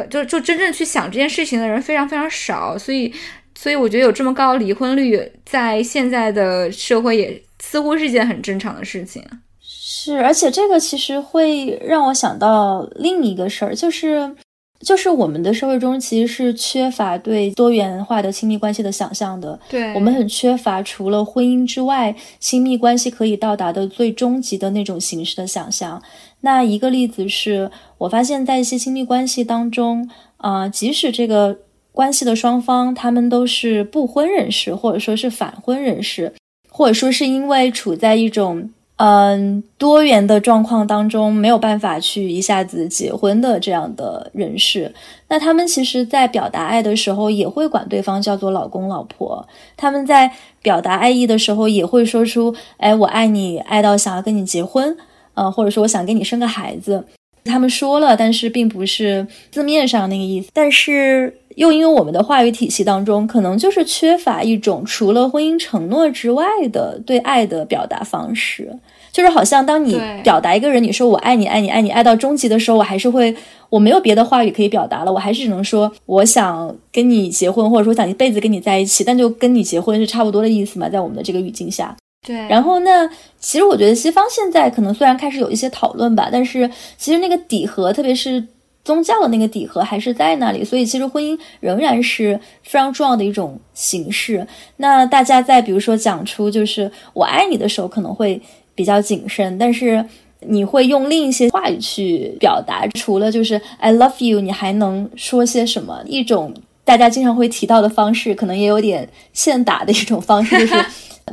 就就真正去想这件事情的人非常非常少，所以。所以我觉得有这么高的离婚率，在现在的社会也似乎是一件很正常的事情。是，而且这个其实会让我想到另一个事儿，就是。就是我们的社会中其实是缺乏对多元化的亲密关系的想象的。对，我们很缺乏除了婚姻之外，亲密关系可以到达的最终极的那种形式的想象。那一个例子是我发现，在一些亲密关系当中，啊，即使这个关系的双方他们都是不婚人士，或者说是反婚人士，或者说是因为处在一种。嗯，多元的状况当中没有办法去一下子结婚的这样的人士，那他们其实，在表达爱的时候，也会管对方叫做老公老婆。他们在表达爱意的时候，也会说出“哎，我爱你，爱到想要跟你结婚”，呃，或者说我想跟你生个孩子。他们说了，但是并不是字面上那个意思。但是又因为我们的话语体系当中，可能就是缺乏一种除了婚姻承诺之外的对爱的表达方式。就是好像当你表达一个人，你说我爱你，爱你，爱你，爱到终极的时候，我还是会，我没有别的话语可以表达了，我还是只能说我想跟你结婚，或者说想一辈子跟你在一起，但就跟你结婚是差不多的意思嘛，在我们的这个语境下。对。然后那，其实我觉得西方现在可能虽然开始有一些讨论吧，但是其实那个底核，特别是宗教的那个底核还是在那里，所以其实婚姻仍然是非常重要的一种形式。那大家在比如说讲出就是我爱你的时候，可能会。比较谨慎，但是你会用另一些话语去表达。除了就是 I love you，你还能说些什么？一种大家经常会提到的方式，可能也有点现打的一种方式，[LAUGHS] 就是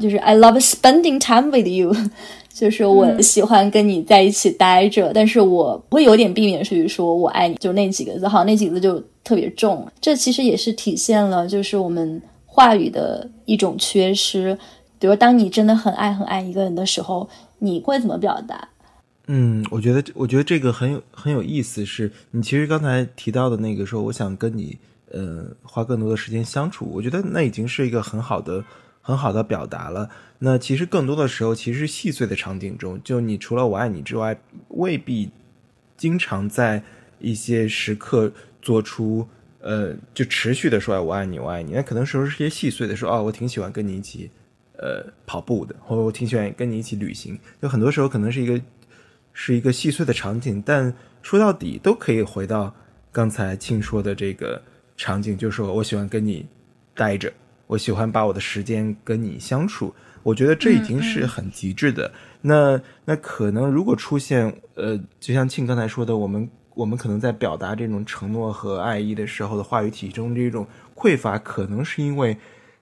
就是 I love spending time with you，[LAUGHS] 就是我喜欢跟你在一起待着。但是我会有点避免去说我爱你，就那几个字，好，那几个字就特别重。这其实也是体现了就是我们话语的一种缺失。比如，当你真的很爱很爱一个人的时候，你会怎么表达？嗯，我觉得，我觉得这个很有很有意思。是你其实刚才提到的那个说，我想跟你呃花更多的时间相处，我觉得那已经是一个很好的很好的表达了。那其实更多的时候，其实细碎的场景中，就你除了我爱你之外，未必经常在一些时刻做出呃就持续的说我爱你，我爱你。那可能时候是些细碎的说，哦，我挺喜欢跟你一起。呃，跑步的，或我挺喜欢跟你一起旅行，就很多时候可能是一个是一个细碎的场景，但说到底都可以回到刚才庆说的这个场景，就是说我喜欢跟你待着，我喜欢把我的时间跟你相处，我觉得这已经是很极致的。那那可能如果出现呃，就像庆刚才说的，我们我们可能在表达这种承诺和爱意的时候的话语体中这种匮乏，可能是因为。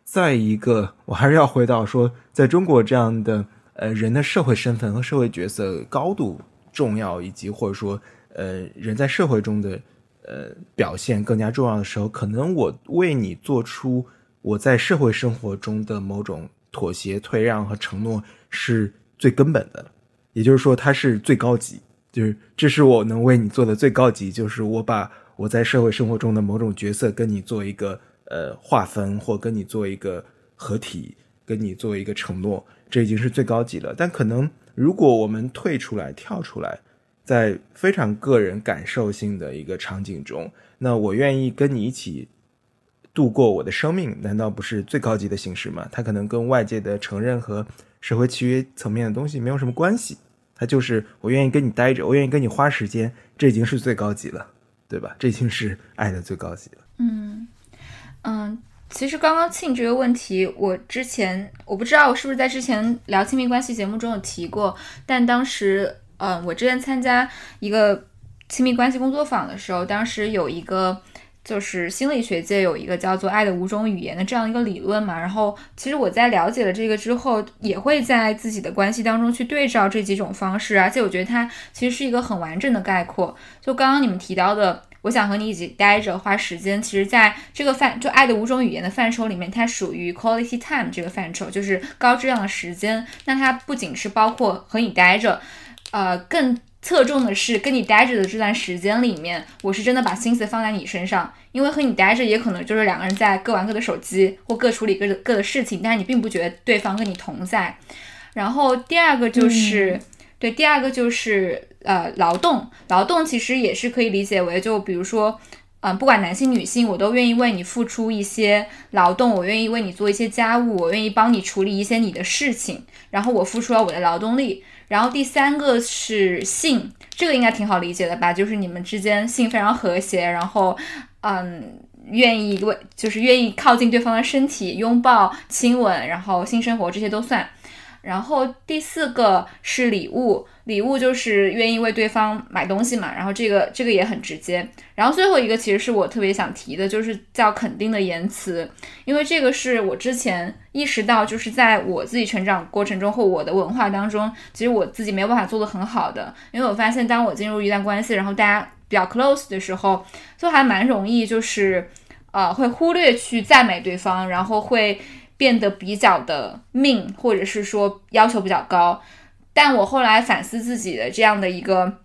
在一个，我还是要回到说，在中国这样的呃人的社会身份和社会角色高度重要，以及或者说呃人在社会中的呃表现更加重要的时候，可能我为你做出我在社会生活中的某种妥协、退让和承诺是最根本的，也就是说，它是最高级，就是这是我能为你做的最高级，就是我把我在社会生活中的某种角色跟你做一个。呃，划分或跟你做一个合体，跟你做一个承诺，这已经是最高级了。但可能如果我们退出来、跳出来，在非常个人感受性的一个场景中，那我愿意跟你一起度过我的生命，难道不是最高级的形式吗？它可能跟外界的承认和社会契约层面的东西没有什么关系，它就是我愿意跟你待着，我愿意跟你花时间，这已经是最高级了，对吧？这已经是爱的最高级了。嗯。嗯，其实刚刚庆这个问题，我之前我不知道我是不是在之前聊亲密关系节目中有提过，但当时，嗯，我之前参加一个亲密关系工作坊的时候，当时有一个就是心理学界有一个叫做“爱的五种语言”的这样一个理论嘛，然后其实我在了解了这个之后，也会在自己的关系当中去对照这几种方式，而且我觉得它其实是一个很完整的概括。就刚刚你们提到的。我想和你一起待着，花时间。其实，在这个范就爱的五种语言的范畴里面，它属于 quality time 这个范畴，就是高质量的时间。那它不仅是包括和你待着，呃，更侧重的是跟你待着的这段时间里面，我是真的把心思放在你身上。因为和你待着，也可能就是两个人在各玩各的手机，或各处理各的各的事情，但是你并不觉得对方跟你同在。然后第二个就是，对，第二个就是。呃，劳动，劳动其实也是可以理解为，就比如说，嗯，不管男性女性，我都愿意为你付出一些劳动，我愿意为你做一些家务，我愿意帮你处理一些你的事情，然后我付出了我的劳动力。然后第三个是性，这个应该挺好理解的吧？就是你们之间性非常和谐，然后嗯，愿意为就是愿意靠近对方的身体，拥抱、亲吻，然后性生活这些都算。然后第四个是礼物，礼物就是愿意为对方买东西嘛，然后这个这个也很直接。然后最后一个其实是我特别想提的，就是叫肯定的言辞，因为这个是我之前意识到，就是在我自己成长过程中或我的文化当中，其实我自己没有办法做得很好的，因为我发现当我进入一段关系，然后大家比较 close 的时候，就还蛮容易就是呃会忽略去赞美对方，然后会。变得比较的命，或者是说要求比较高，但我后来反思自己的这样的一个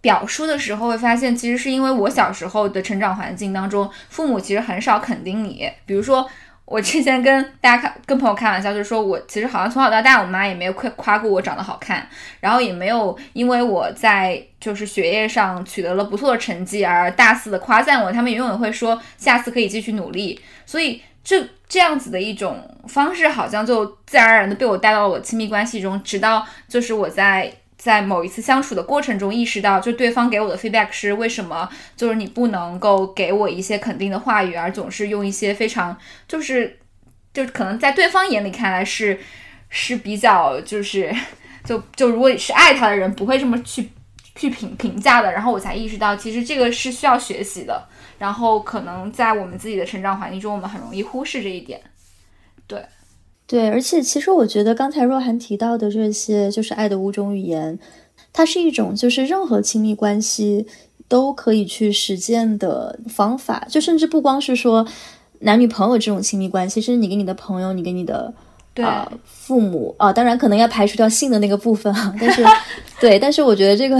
表述的时候，会发现其实是因为我小时候的成长环境当中，父母其实很少肯定你。比如说，我之前跟大家开跟朋友开玩笑，就是说我其实好像从小到大，我妈也没有夸夸过我长得好看，然后也没有因为我在就是学业上取得了不错的成绩而大肆的夸赞我，他们永远会说下次可以继续努力。所以这。这样子的一种方式，好像就自然而然的被我带到了我亲密关系中，直到就是我在在某一次相处的过程中意识到，就对方给我的 feedback 是为什么，就是你不能够给我一些肯定的话语，而总是用一些非常就是就可能在对方眼里看来是是比较就是就 [LAUGHS] 就如果你是爱他的人，不会这么去去评评价的。然后我才意识到，其实这个是需要学习的。然后可能在我们自己的成长环境中，我们很容易忽视这一点。对，对，而且其实我觉得刚才若涵提到的这些，就是爱的五种语言，它是一种就是任何亲密关系都可以去实践的方法。就甚至不光是说男女朋友这种亲密关系，甚至你跟你的朋友，你跟你的啊父母啊，当然可能要排除掉性的那个部分啊。但是，[LAUGHS] 对，但是我觉得这个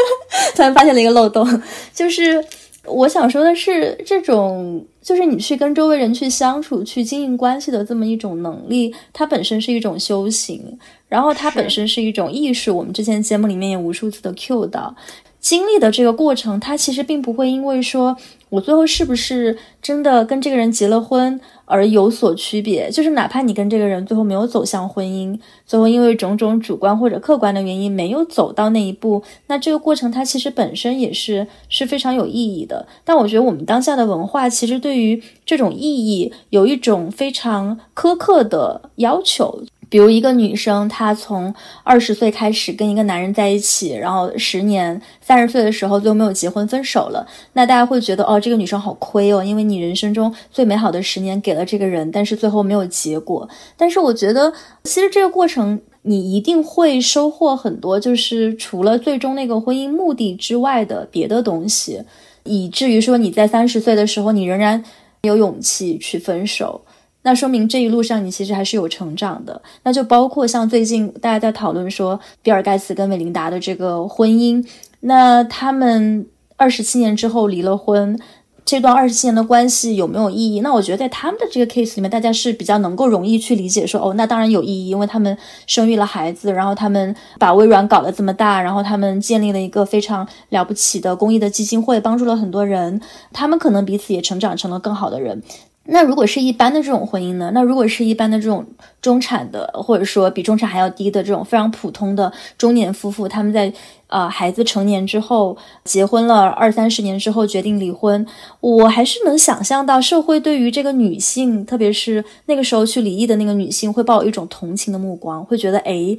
[LAUGHS] 突然发现了一个漏洞，就是。我想说的是，这种就是你去跟周围人去相处、去经营关系的这么一种能力，它本身是一种修行，然后它本身是一种艺术。我们之前节目里面也无数次的 cue 到，经历的这个过程，它其实并不会因为说。我最后是不是真的跟这个人结了婚而有所区别？就是哪怕你跟这个人最后没有走向婚姻，最后因为种种主观或者客观的原因没有走到那一步，那这个过程它其实本身也是是非常有意义的。但我觉得我们当下的文化其实对于这种意义有一种非常苛刻的要求。比如一个女生，她从二十岁开始跟一个男人在一起，然后十年，三十岁的时候最后没有结婚，分手了。那大家会觉得，哦，这个女生好亏哦，因为你人生中最美好的十年给了这个人，但是最后没有结果。但是我觉得，其实这个过程你一定会收获很多，就是除了最终那个婚姻目的之外的别的东西，以至于说你在三十岁的时候，你仍然有勇气去分手。那说明这一路上你其实还是有成长的，那就包括像最近大家在讨论说比尔盖茨跟韦琳达的这个婚姻，那他们二十七年之后离了婚，这段二十七年的关系有没有意义？那我觉得在他们的这个 case 里面，大家是比较能够容易去理解说，哦，那当然有意义，因为他们生育了孩子，然后他们把微软搞得这么大，然后他们建立了一个非常了不起的公益的基金会，帮助了很多人，他们可能彼此也成长成了更好的人。那如果是一般的这种婚姻呢？那如果是一般的这种中产的，或者说比中产还要低的这种非常普通的中年夫妇，他们在呃孩子成年之后结婚了二三十年之后决定离婚，我还是能想象到社会对于这个女性，特别是那个时候去离异的那个女性，会抱有一种同情的目光，会觉得哎，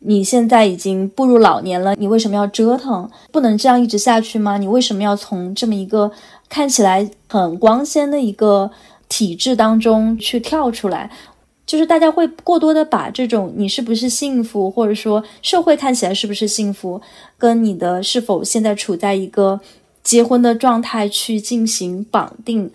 你现在已经步入老年了，你为什么要折腾？不能这样一直下去吗？你为什么要从这么一个看起来很光鲜的一个？体制当中去跳出来，就是大家会过多的把这种你是不是幸福，或者说社会看起来是不是幸福，跟你的是否现在处在一个结婚的状态去进行绑定。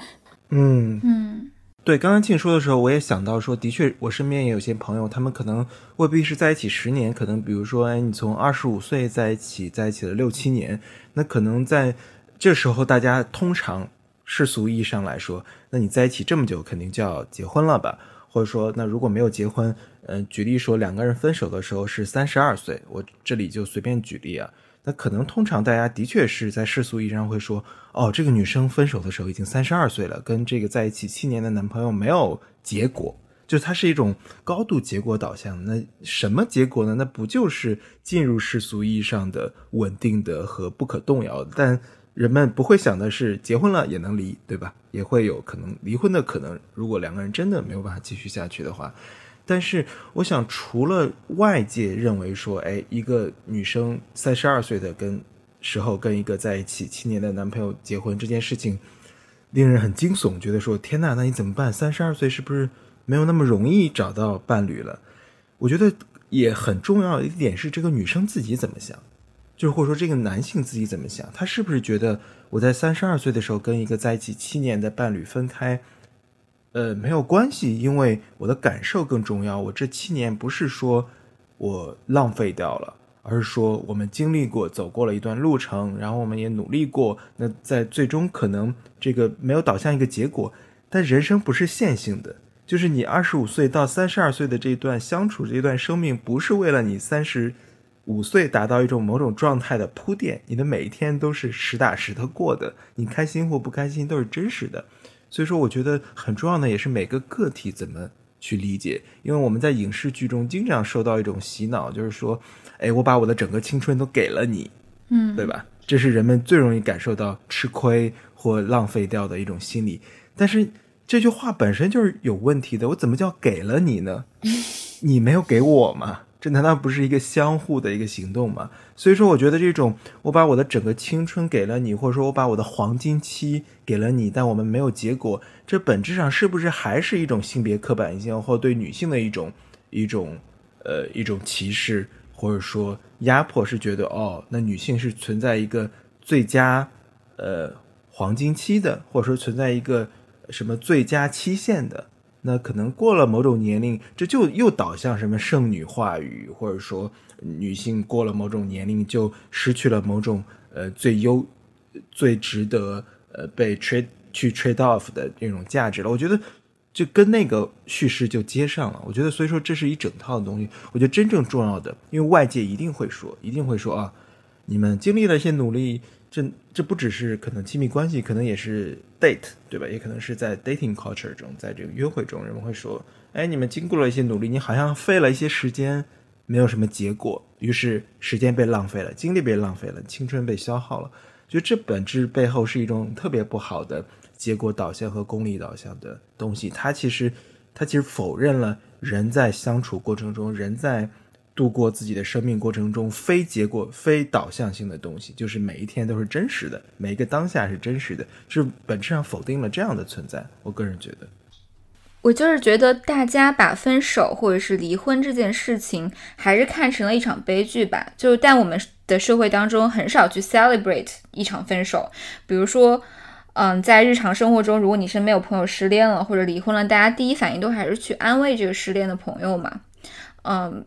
嗯嗯，对，刚刚静说的时候，我也想到说，的确，我身边也有些朋友，他们可能未必是在一起十年，可能比如说，哎，你从二十五岁在一起，在一起了六七年，那可能在这时候，大家通常。世俗意义上来说，那你在一起这么久，肯定就要结婚了吧？或者说，那如果没有结婚，嗯，举例说两个人分手的时候是三十二岁，我这里就随便举例啊。那可能通常大家的确是在世俗意义上会说，哦，这个女生分手的时候已经三十二岁了，跟这个在一起七年的男朋友没有结果，就它是一种高度结果导向。那什么结果呢？那不就是进入世俗意义上的稳定的和不可动摇？但人们不会想的是，结婚了也能离，对吧？也会有可能离婚的可能。如果两个人真的没有办法继续下去的话。但是，我想，除了外界认为说，哎，一个女生三十二岁的跟时候跟一个在一起七年的男朋友结婚这件事情，令人很惊悚，觉得说，天呐，那你怎么办？三十二岁是不是没有那么容易找到伴侣了？我觉得也很重要的一点是，这个女生自己怎么想，就是或者说这个男性自己怎么想，他是不是觉得我在三十二岁的时候跟一个在一起七年的伴侣分开？呃，没有关系，因为我的感受更重要。我这七年不是说我浪费掉了，而是说我们经历过、走过了一段路程，然后我们也努力过。那在最终可能这个没有导向一个结果，但人生不是线性的，就是你二十五岁到三十二岁的这段相处这段生命，不是为了你三十五岁达到一种某种状态的铺垫。你的每一天都是实打实的过的，你开心或不开心都是真实的。所以说，我觉得很重要的也是每个个体怎么去理解，因为我们在影视剧中经常受到一种洗脑，就是说，哎，我把我的整个青春都给了你，嗯，对吧？这是人们最容易感受到吃亏或浪费掉的一种心理。但是这句话本身就是有问题的，我怎么叫给了你呢？[LAUGHS] 你没有给我吗？这难道不是一个相互的一个行动吗？所以说，我觉得这种我把我的整个青春给了你，或者说我把我的黄金期给了你，但我们没有结果，这本质上是不是还是一种性别刻板印象或对女性的一种一种呃一种歧视，或者说压迫？是觉得哦，那女性是存在一个最佳呃黄金期的，或者说存在一个什么最佳期限的？那可能过了某种年龄，这就又导向什么剩女话语，或者说女性过了某种年龄就失去了某种呃最优、最值得呃被 trade 去 trade off 的那种价值了。我觉得就跟那个叙事就接上了。我觉得所以说这是一整套的东西。我觉得真正重要的，因为外界一定会说，一定会说啊，你们经历了一些努力。这这不只是可能亲密关系，可能也是 date，对吧？也可能是在 dating culture 中，在这个约会中，人们会说：“哎，你们经过了一些努力，你好像费了一些时间，没有什么结果，于是时间被浪费了，精力被浪费了，青春被消耗了。”就这本质背后是一种特别不好的结果导向和功利导向的东西。它其实，它其实否认了人在相处过程中，人在。度过自己的生命过程中，非结果、非导向性的东西，就是每一天都是真实的，每一个当下是真实的，是本质上否定了这样的存在。我个人觉得，我就是觉得大家把分手或者是离婚这件事情，还是看成了一场悲剧吧。就但我们的社会当中很少去 celebrate 一场分手，比如说，嗯，在日常生活中，如果你身边有朋友失恋了或者离婚了，大家第一反应都还是去安慰这个失恋的朋友嘛，嗯。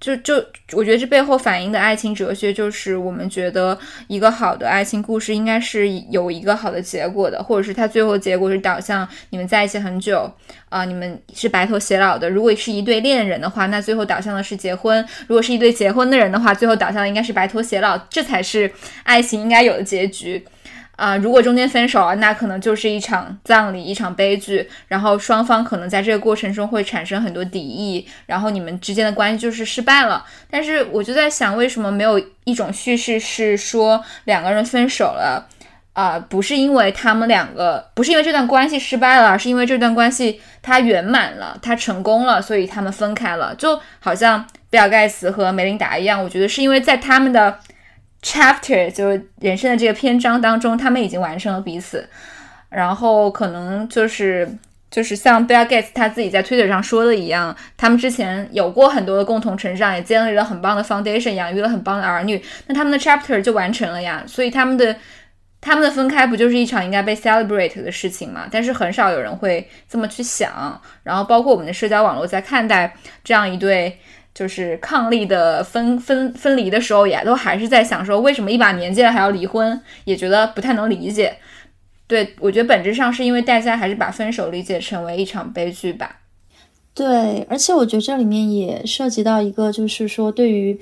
就就我觉得这背后反映的爱情哲学，就是我们觉得一个好的爱情故事应该是有一个好的结果的，或者是它最后结果是导向你们在一起很久啊，你们是白头偕老的。如果是一对恋人的话，那最后导向的是结婚；如果是一对结婚的人的话，最后导向的应该是白头偕老，这才是爱情应该有的结局。啊，如果中间分手了，那可能就是一场葬礼，一场悲剧。然后双方可能在这个过程中会产生很多敌意，然后你们之间的关系就是失败了。但是我就在想，为什么没有一种叙事是说两个人分手了，啊，不是因为他们两个，不是因为这段关系失败了，而是因为这段关系它圆满了，它成功了，所以他们分开了。就好像比尔盖茨和梅琳达一样，我觉得是因为在他们的。Chapter 就人生的这个篇章当中，他们已经完成了彼此，然后可能就是就是像 Bill Gates 他自己在 Twitter 上说的一样，他们之前有过很多的共同成长，也建立了很棒的 foundation，养育了很棒的儿女，那他们的 chapter 就完成了呀。所以他们的他们的分开不就是一场应该被 celebrate 的事情嘛？但是很少有人会这么去想，然后包括我们的社交网络在看待这样一对。就是伉俪的分分分离的时候，也都还是在想说，为什么一把年纪了还要离婚，也觉得不太能理解。对我觉得本质上是因为大家还是把分手理解成为一场悲剧吧。对，而且我觉得这里面也涉及到一个，就是说对于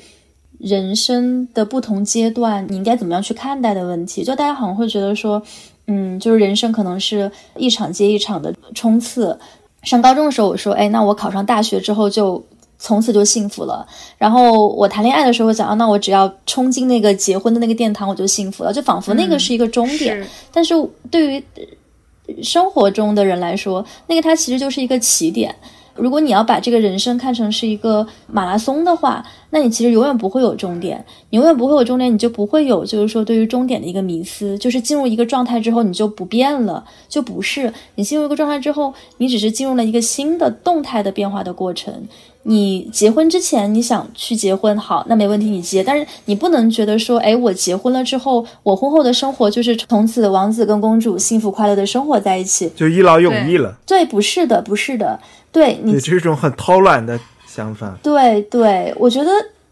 人生的不同阶段，你应该怎么样去看待的问题。就大家好像会觉得说，嗯，就是人生可能是一场接一场的冲刺。上高中的时候，我说，哎，那我考上大学之后就从此就幸福了。然后我谈恋爱的时候想，啊，那我只要冲进那个结婚的那个殿堂，我就幸福了。就仿佛那个是一个终点。但是对于生活中的人来说，那个它其实就是一个起点。如果你要把这个人生看成是一个马拉松的话，那你其实永远不会有终点，你永远不会有终点，你就不会有就是说对于终点的一个迷思，就是进入一个状态之后你就不变了，就不是你进入一个状态之后，你只是进入了一个新的动态的变化的过程。你结婚之前你想去结婚，好，那没问题，你结。但是你不能觉得说，哎，我结婚了之后，我婚后的生活就是从此王子跟公主幸福快乐的生活在一起，就一劳永逸了。对，不是的，不是的。对你这种很偷懒的想法，对对，我觉得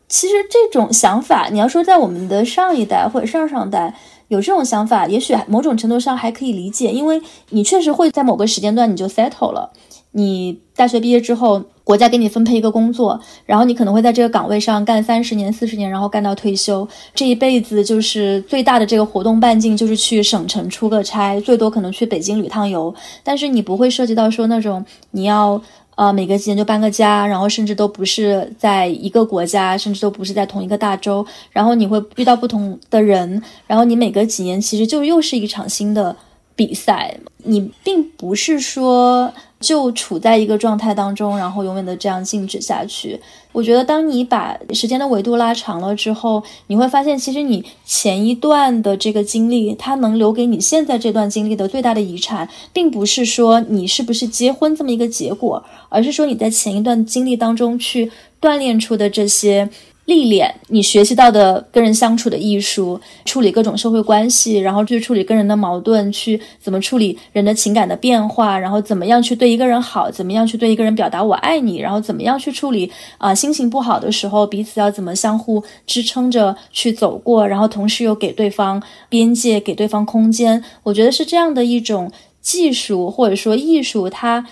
其实这种想法，你要说在我们的上一代或者上上代有这种想法，也许某种程度上还可以理解，因为你确实会在某个时间段你就 settle 了。你大学毕业之后，国家给你分配一个工作，然后你可能会在这个岗位上干三十年、四十年，然后干到退休。这一辈子就是最大的这个活动半径就是去省城出个差，最多可能去北京旅趟游。但是你不会涉及到说那种你要呃每隔几年就搬个家，然后甚至都不是在一个国家，甚至都不是在同一个大洲。然后你会遇到不同的人，然后你每隔几年其实就又是一场新的比赛。你并不是说。就处在一个状态当中，然后永远的这样静止下去。我觉得，当你把时间的维度拉长了之后，你会发现，其实你前一段的这个经历，它能留给你现在这段经历的最大的遗产，并不是说你是不是结婚这么一个结果，而是说你在前一段经历当中去锻炼出的这些。历练你学习到的跟人相处的艺术，处理各种社会关系，然后去处理跟人的矛盾，去怎么处理人的情感的变化，然后怎么样去对一个人好，怎么样去对一个人表达我爱你，然后怎么样去处理啊心情不好的时候，彼此要怎么相互支撑着去走过，然后同时又给对方边界，给对方空间。我觉得是这样的一种技术或者说艺术，它。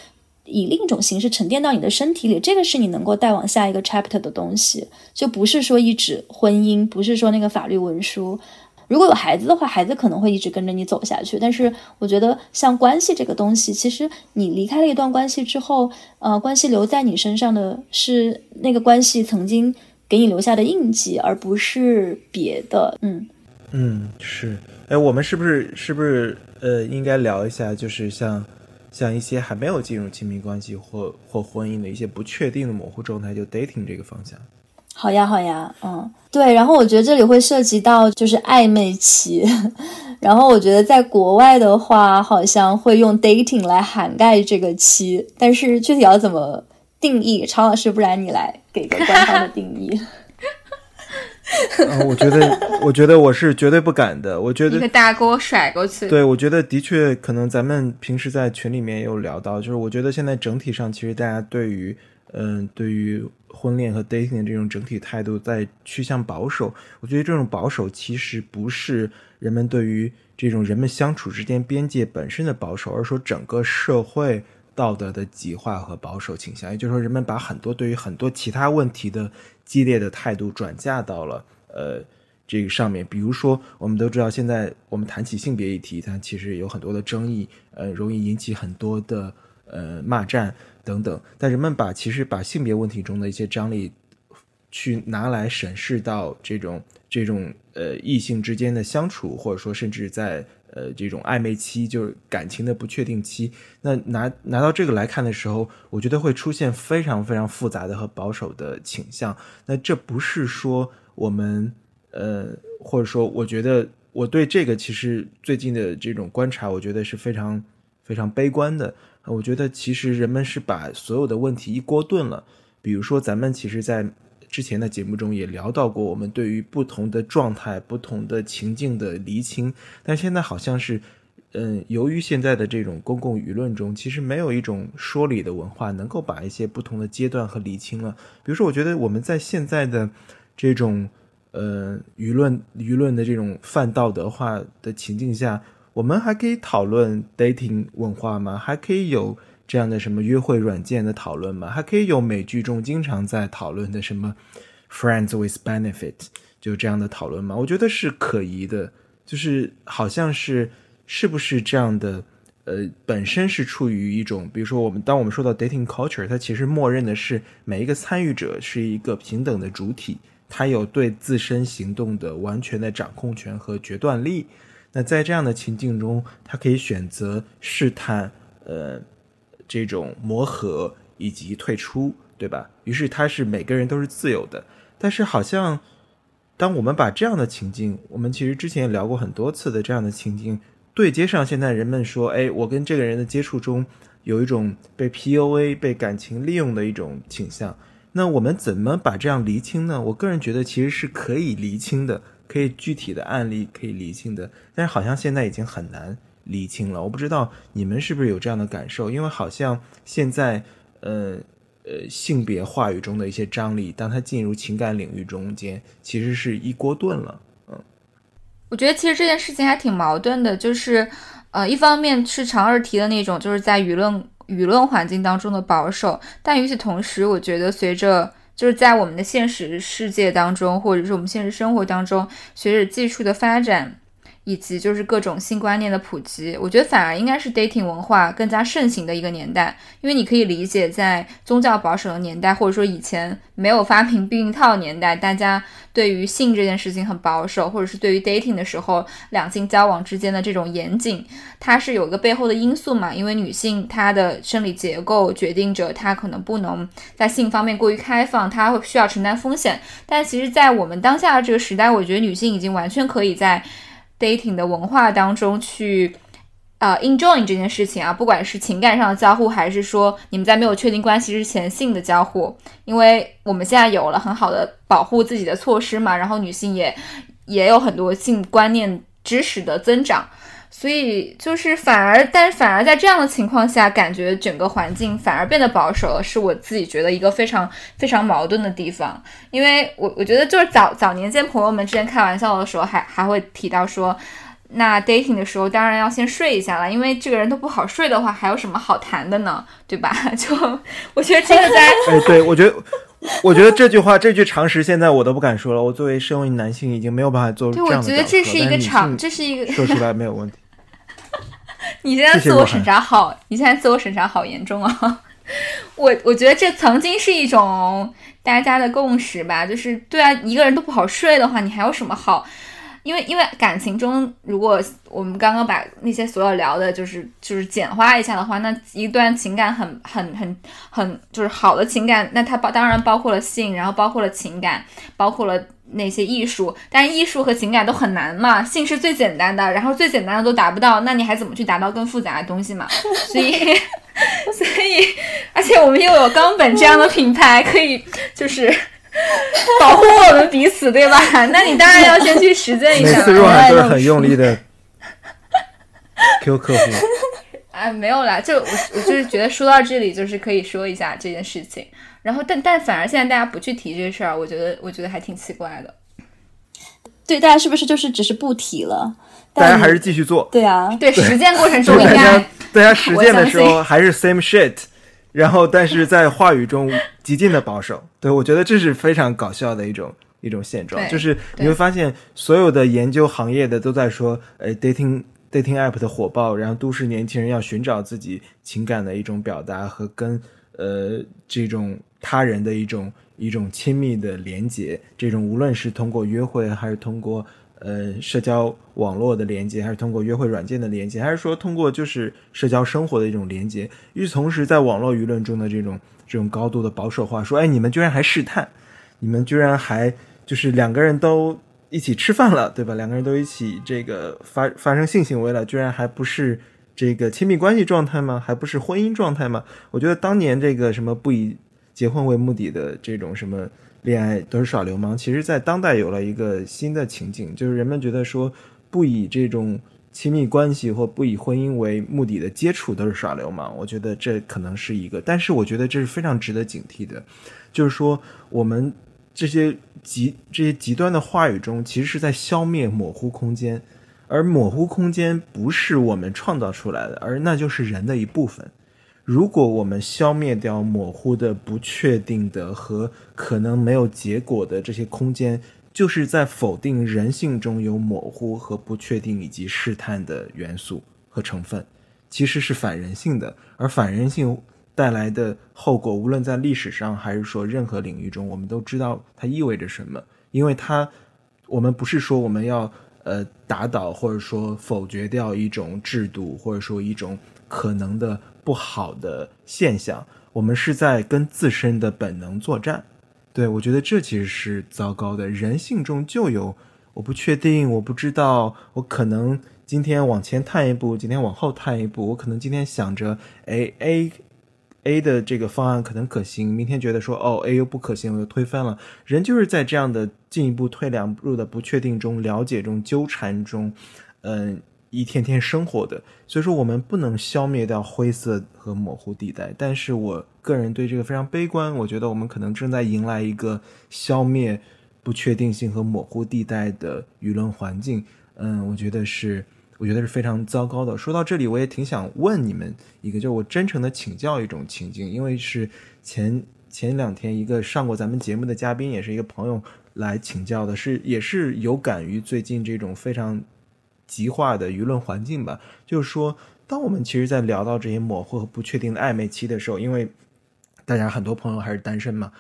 以另一种形式沉淀到你的身体里，这个是你能够带往下一个 chapter 的东西，就不是说一纸婚姻，不是说那个法律文书。如果有孩子的话，孩子可能会一直跟着你走下去。但是我觉得像关系这个东西，其实你离开了一段关系之后，呃，关系留在你身上的是那个关系曾经给你留下的印记，而不是别的。嗯嗯，是。哎，我们是不是是不是呃，应该聊一下，就是像。像一些还没有进入亲密关系或或婚姻的一些不确定的模糊状态，就 dating 这个方向。好呀，好呀，嗯，对。然后我觉得这里会涉及到就是暧昧期，[LAUGHS] 然后我觉得在国外的话，好像会用 dating 来涵盖这个期，但是具体要怎么定义，常老师，不然你来给个官方的定义。[LAUGHS] [LAUGHS] 我觉得，我觉得我是绝对不敢的。我觉得，大家给我甩过去。对，我觉得的确可能咱们平时在群里面也有聊到，就是我觉得现在整体上，其实大家对于，嗯，对于婚恋和 dating 的这种整体态度在趋向保守。我觉得这种保守其实不是人们对于这种人们相处之间边界本身的保守，而是说整个社会道德的极化和保守倾向。也就是说，人们把很多对于很多其他问题的。激烈的态度转嫁到了呃这个上面，比如说我们都知道，现在我们谈起性别议题，它其实有很多的争议，呃，容易引起很多的呃骂战等等。但人们把其实把性别问题中的一些张力，去拿来审视到这种这种呃异性之间的相处，或者说甚至在。呃，这种暧昧期就是感情的不确定期。那拿拿到这个来看的时候，我觉得会出现非常非常复杂的和保守的倾向。那这不是说我们呃，或者说，我觉得我对这个其实最近的这种观察，我觉得是非常非常悲观的。我觉得其实人们是把所有的问题一锅炖了。比如说，咱们其实，在之前的节目中也聊到过，我们对于不同的状态、不同的情境的厘清，但现在好像是，嗯，由于现在的这种公共舆论中，其实没有一种说理的文化能够把一些不同的阶段和厘清了。比如说，我觉得我们在现在的这种呃舆论舆论的这种泛道德化的情境下，我们还可以讨论 dating 文化吗？还可以有？这样的什么约会软件的讨论嘛，还可以有美剧中经常在讨论的什么 friends with benefit 就这样的讨论吗？我觉得是可疑的，就是好像是是不是这样的？呃，本身是处于一种，比如说我们当我们说到 dating culture，它其实默认的是每一个参与者是一个平等的主体，他有对自身行动的完全的掌控权和决断力。那在这样的情境中，他可以选择试探，呃，这种磨合以及退出，对吧？于是他是每个人都是自由的。但是好像，当我们把这样的情境，我们其实之前也聊过很多次的这样的情境。对接上，现在人们说，哎，我跟这个人的接触中有一种被 PUA、被感情利用的一种倾向。那我们怎么把这样厘清呢？我个人觉得其实是可以厘清的，可以具体的案例可以厘清的。但是好像现在已经很难厘清了。我不知道你们是不是有这样的感受？因为好像现在，呃呃，性别话语中的一些张力，当它进入情感领域中间，其实是一锅炖了。嗯我觉得其实这件事情还挺矛盾的，就是，呃，一方面是常儿提的那种，就是在舆论舆论环境当中的保守，但与此同时，我觉得随着就是在我们的现实世界当中，或者是我们现实生活当中，随着技术的发展。以及就是各种性观念的普及，我觉得反而应该是 dating 文化更加盛行的一个年代，因为你可以理解，在宗教保守的年代，或者说以前没有发明避孕套年代，大家对于性这件事情很保守，或者是对于 dating 的时候两性交往之间的这种严谨，它是有一个背后的因素嘛？因为女性她的生理结构决定着她可能不能在性方面过于开放，她会需要承担风险。但其实，在我们当下的这个时代，我觉得女性已经完全可以在 dating 的文化当中去，呃，enjoy 这件事情啊，不管是情感上的交互，还是说你们在没有确定关系之前性的交互，因为我们现在有了很好的保护自己的措施嘛，然后女性也也有很多性观念知识的增长，所以就是反而，但是反而在这样的情况下，感觉整个环境反而变得保守了，是我自己觉得一个非常非常矛盾的地方。因为我我觉得就是早早年间朋友们之间开玩笑的时候，还还会提到说，那 dating 的时候当然要先睡一下了，因为这个人都不好睡的话，还有什么好谈的呢？对吧？[LAUGHS] 就我觉得这个在哎，对我觉得我觉得这句话这句常识现在我都不敢说了。我作为身为男性，已经没有办法做对，我觉得这是一个常，这是一个说出来没有问题。[LAUGHS] 你现在自我审查好，你现在自我审查好严重啊！[LAUGHS] 我我觉得这曾经是一种。大家的共识吧，就是对啊，一个人都不好睡的话，你还有什么好？因为因为感情中，如果我们刚刚把那些所有聊的，就是就是简化一下的话，那一段情感很很很很就是好的情感，那它包当然包括了性，然后包括了情感，包括了那些艺术，但是艺术和情感都很难嘛，性是最简单的，然后最简单的都达不到，那你还怎么去达到更复杂的东西嘛？所以。[LAUGHS] 所以，而且我们又有冈本这样的品牌，可以就是保护我们彼此，对吧？那你当然要先去实践一下。每次若涵都是很用力的 Q 客户。哎，没有啦，就我我就是觉得说到这里，就是可以说一下这件事情。然后，但但反而现在大家不去提这个事儿，我觉得我觉得还挺奇怪的。对，大家是不是就是只是不提了？大家还是继续做。对啊，对，实践过程中应该。大家实践的时候还是 same shit，然后但是在话语中极尽的保守。对我觉得这是非常搞笑的一种一种现状，就是你会发现所有的研究行业的都在说，呃，dating dating app 的火爆，然后都市年轻人要寻找自己情感的一种表达和跟呃这种他人的一种一种亲密的连接，这种无论是通过约会还是通过。呃，社交网络的连接，还是通过约会软件的连接，还是说通过就是社交生活的一种连接？与此同时，在网络舆论中的这种这种高度的保守化，说，哎，你们居然还试探，你们居然还就是两个人都一起吃饭了，对吧？两个人都一起这个发发生性行为了，居然还不是这个亲密关系状态吗？还不是婚姻状态吗？我觉得当年这个什么不以结婚为目的的这种什么。恋爱都是耍流氓，其实，在当代有了一个新的情景，就是人们觉得说，不以这种亲密关系或不以婚姻为目的的接触都是耍流氓。我觉得这可能是一个，但是我觉得这是非常值得警惕的，就是说，我们这些极这些极端的话语中，其实是在消灭模糊空间，而模糊空间不是我们创造出来的，而那就是人的一部分。如果我们消灭掉模糊的、不确定的和可能没有结果的这些空间，就是在否定人性中有模糊和不确定以及试探的元素和成分，其实是反人性的。而反人性带来的后果，无论在历史上还是说任何领域中，我们都知道它意味着什么。因为它，我们不是说我们要呃打倒或者说否决掉一种制度，或者说一种可能的。不好的现象，我们是在跟自身的本能作战。对我觉得这其实是糟糕的。人性中就有我不确定，我不知道，我可能今天往前探一步，今天往后探一步。我可能今天想着，哎，A A 的这个方案可能可行，明天觉得说，哦，A 又不可行，我又推翻了。人就是在这样的进一步退两步的不确定中、了解中、纠缠中，嗯。一天天生活的，所以说我们不能消灭掉灰色和模糊地带。但是我个人对这个非常悲观，我觉得我们可能正在迎来一个消灭不确定性和模糊地带的舆论环境。嗯，我觉得是，我觉得是非常糟糕的。说到这里，我也挺想问你们一个，就是我真诚的请教一种情境，因为是前前两天一个上过咱们节目的嘉宾，也是一个朋友来请教的，是也是有感于最近这种非常。极化的舆论环境吧，就是说，当我们其实，在聊到这些模糊和不确定的暧昧期的时候，因为大家很多朋友还是单身嘛，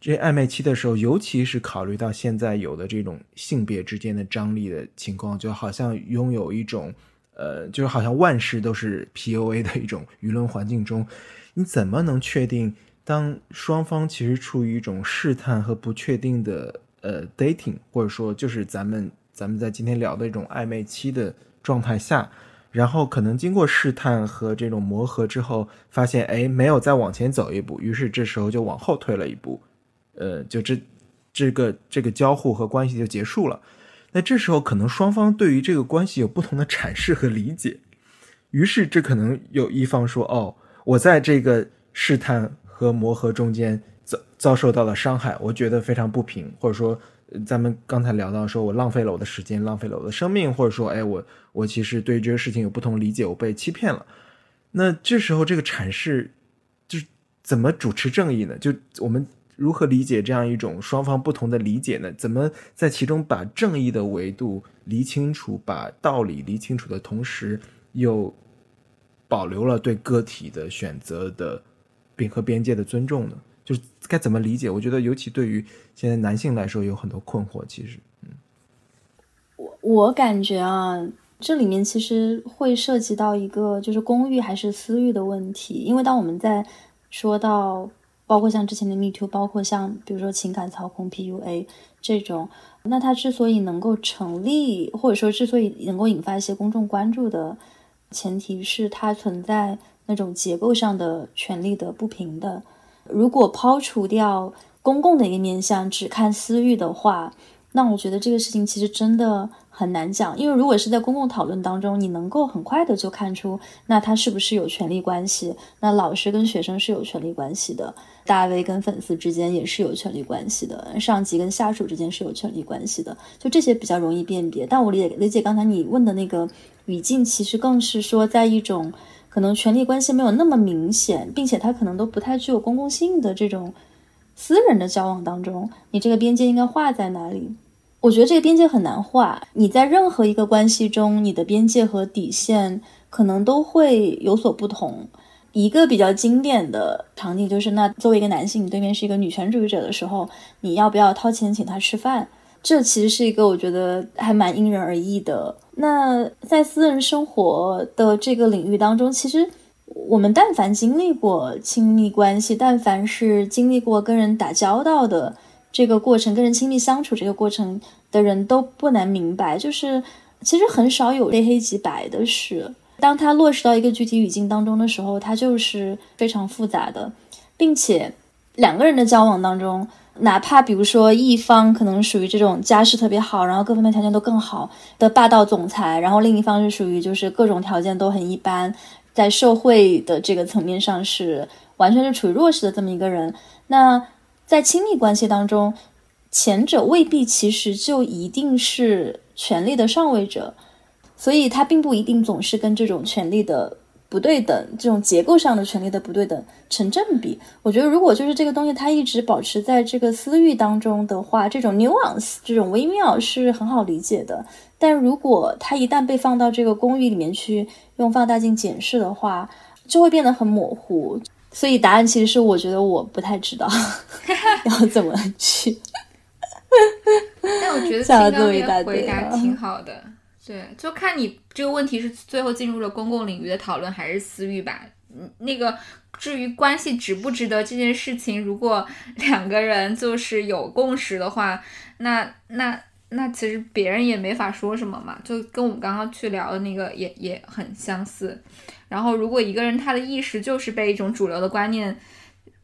这暧昧期的时候，尤其是考虑到现在有的这种性别之间的张力的情况，就好像拥有一种，呃，就是好像万事都是 PUA 的一种舆论环境中，你怎么能确定，当双方其实处于一种试探和不确定的呃 dating，或者说就是咱们。咱们在今天聊的一种暧昧期的状态下，然后可能经过试探和这种磨合之后，发现哎没有再往前走一步，于是这时候就往后退了一步，呃，就这这个这个交互和关系就结束了。那这时候可能双方对于这个关系有不同的阐释和理解，于是这可能有一方说哦，我在这个试探和磨合中间遭遭受到了伤害，我觉得非常不平，或者说。咱们刚才聊到，说我浪费了我的时间，浪费了我的生命，或者说，哎，我我其实对这个事情有不同理解，我被欺骗了。那这时候这个阐释，就是怎么主持正义呢？就我们如何理解这样一种双方不同的理解呢？怎么在其中把正义的维度理清楚，把道理理清楚的同时，又保留了对个体的选择的并和边界的尊重呢？就是该怎么理解？我觉得尤其对于现在男性来说有很多困惑。其实，嗯，我我感觉啊，这里面其实会涉及到一个就是公寓还是私域的问题。因为当我们在说到包括像之前的 Me Too，包括像比如说情感操控 PUA 这种，那它之所以能够成立，或者说之所以能够引发一些公众关注的前提是它存在那种结构上的权利的不平等。如果抛除掉公共的一个面向，只看私域的话，那我觉得这个事情其实真的很难讲。因为如果是在公共讨论当中，你能够很快的就看出，那他是不是有权利关系？那老师跟学生是有权利关系的，大 V 跟粉丝之间也是有权利关系的，上级跟下属之间是有权利关系的，就这些比较容易辨别。但我理解理解刚才你问的那个语境，其实更是说在一种。可能权力关系没有那么明显，并且它可能都不太具有公共性的这种私人的交往当中，你这个边界应该画在哪里？我觉得这个边界很难画。你在任何一个关系中，你的边界和底线可能都会有所不同。一个比较经典的场景就是，那作为一个男性，你对面是一个女权主义者的时候，你要不要掏钱请他吃饭？这其实是一个我觉得还蛮因人而异的。那在私人生活的这个领域当中，其实我们但凡经历过亲密关系，但凡是经历过跟人打交道的这个过程，跟人亲密相处这个过程的人都不难明白，就是其实很少有非黑即白的事。当它落实到一个具体语境当中的时候，它就是非常复杂的，并且两个人的交往当中。哪怕比如说一方可能属于这种家世特别好，然后各方面条件都更好的霸道总裁，然后另一方是属于就是各种条件都很一般，在社会的这个层面上是完全是处于弱势的这么一个人。那在亲密关系当中，前者未必其实就一定是权力的上位者，所以他并不一定总是跟这种权力的不对等，这种结构上的权利的不对等成正比。我觉得，如果就是这个东西它一直保持在这个私域当中的话，这种 nuance 这种微妙是很好理解的。但如果它一旦被放到这个公寓里面去用放大镜检视的话，就会变得很模糊。所以答案其实是，我觉得我不太知道 [LAUGHS] 要怎么去。但我觉得刚刚那个回答挺好的。对，就看你这个问题是最后进入了公共领域的讨论还是私域吧。嗯，那个至于关系值不值得这件事情，如果 [LAUGHS] 两个人就是有共识的话，那那那其实别人也没法说什么嘛。就跟我们刚刚去聊的那个也也很相似。然后如果一个人他的意识就是被一种主流的观念。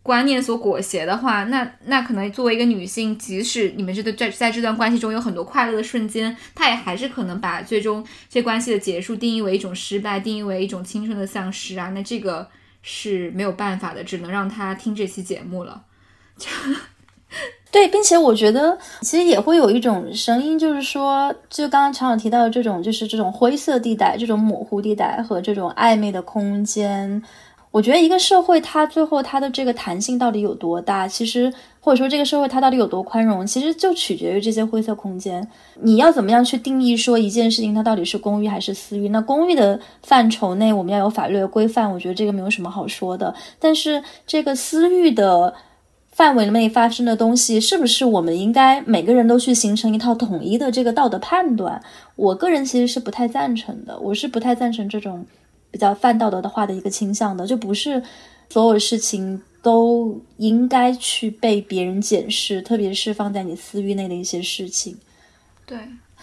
观念所裹挟的话，那那可能作为一个女性，即使你们这段在在这段关系中有很多快乐的瞬间，她也还是可能把最终这关系的结束定义为一种失败，定义为一种青春的丧失啊。那这个是没有办法的，只能让她听这期节目了。对，并且我觉得其实也会有一种声音，就是说，就刚刚常常提到的这种，就是这种灰色地带、这种模糊地带和这种暧昧的空间。我觉得一个社会，它最后它的这个弹性到底有多大？其实或者说这个社会它到底有多宽容，其实就取决于这些灰色空间。你要怎么样去定义说一件事情它到底是公寓还是私域？那公寓的范畴内，我们要有法律的规范，我觉得这个没有什么好说的。但是这个私域的范围内发生的东西，是不是我们应该每个人都去形成一套统一的这个道德判断？我个人其实是不太赞成的，我是不太赞成这种。比较泛道德的话的一个倾向的，就不是所有事情都应该去被别人检视，特别是放在你私域内的一些事情。对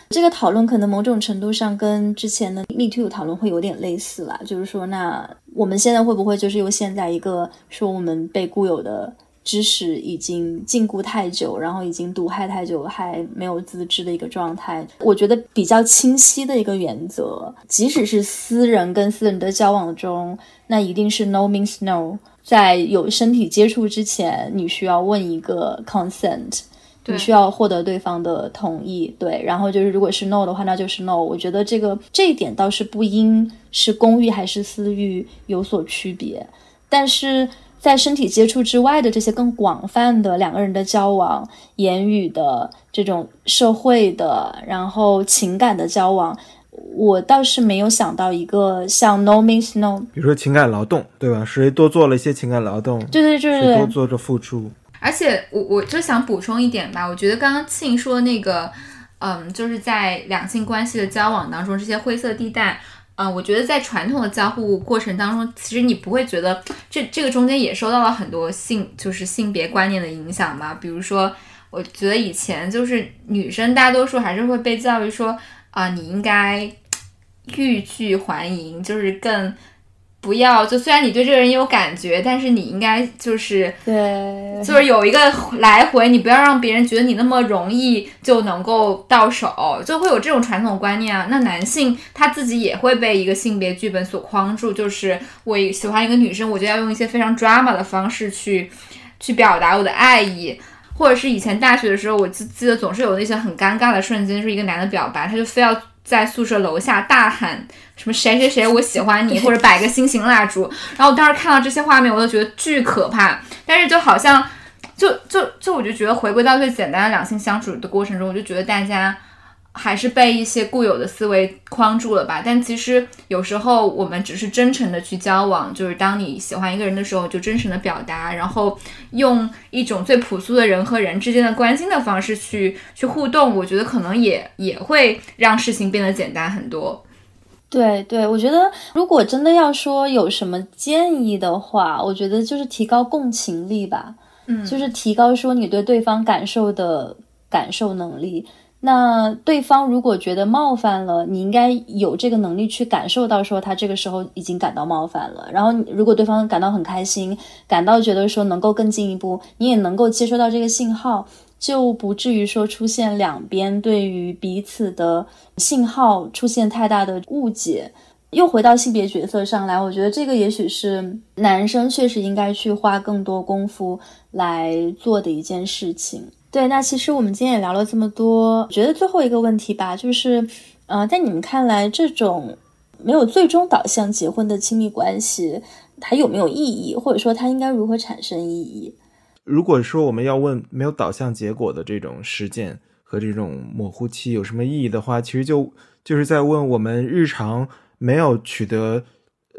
这个讨论，可能某种程度上跟之前的 Me Too 讨论会有点类似啦，就是说，那我们现在会不会就是又陷在一个说我们被固有的。知识已经禁锢太久，然后已经毒害太久，还没有自知的一个状态。我觉得比较清晰的一个原则，即使是私人跟私人的交往中，那一定是 no means no。在有身体接触之前，你需要问一个 consent，你需要获得对方的同意。对，然后就是如果是 no 的话，那就是 no。我觉得这个这一点倒是不应是公寓还是私域有所区别，但是。在身体接触之外的这些更广泛的两个人的交往、言语的这种社会的，然后情感的交往，我倒是没有想到一个像 no means no，比如说情感劳动，对吧？谁多做了一些情感劳动，对对对对，多做着付出。而且我我就想补充一点吧，我觉得刚刚庆说那个，嗯，就是在两性关系的交往当中，这些灰色地带。啊，我觉得在传统的交互过程当中，其实你不会觉得这这个中间也受到了很多性就是性别观念的影响嘛。比如说，我觉得以前就是女生大多数还是会被教育说啊，你应该欲拒还迎，就是更。不要，就虽然你对这个人有感觉，但是你应该就是对，就是有一个来回，你不要让别人觉得你那么容易就能够到手，就会有这种传统观念啊。那男性他自己也会被一个性别剧本所框住，就是我喜欢一个女生，我就要用一些非常 drama 的方式去去表达我的爱意，或者是以前大学的时候，我记记得总是有那些很尴尬的瞬间，是一个男的表白，他就非要。在宿舍楼下大喊什么谁谁谁我喜欢你，或者摆个心形蜡烛，然后我当时看到这些画面，我都觉得巨可怕。但是就好像，就就就我就觉得回归到最简单的两性相处的过程中，我就觉得大家。还是被一些固有的思维框住了吧？但其实有时候我们只是真诚的去交往，就是当你喜欢一个人的时候，就真诚的表达，然后用一种最朴素的人和人之间的关心的方式去去互动。我觉得可能也也会让事情变得简单很多。对对，我觉得如果真的要说有什么建议的话，我觉得就是提高共情力吧。嗯，就是提高说你对对方感受的感受能力。那对方如果觉得冒犯了，你应该有这个能力去感受到，说他这个时候已经感到冒犯了。然后，如果对方感到很开心，感到觉得说能够更进一步，你也能够接收到这个信号，就不至于说出现两边对于彼此的信号出现太大的误解。又回到性别角色上来，我觉得这个也许是男生确实应该去花更多功夫来做的一件事情。对，那其实我们今天也聊了这么多，觉得最后一个问题吧，就是，呃，在你们看来，这种没有最终导向结婚的亲密关系，它有没有意义，或者说它应该如何产生意义？如果说我们要问没有导向结果的这种实践和这种模糊期有什么意义的话，其实就就是在问我们日常没有取得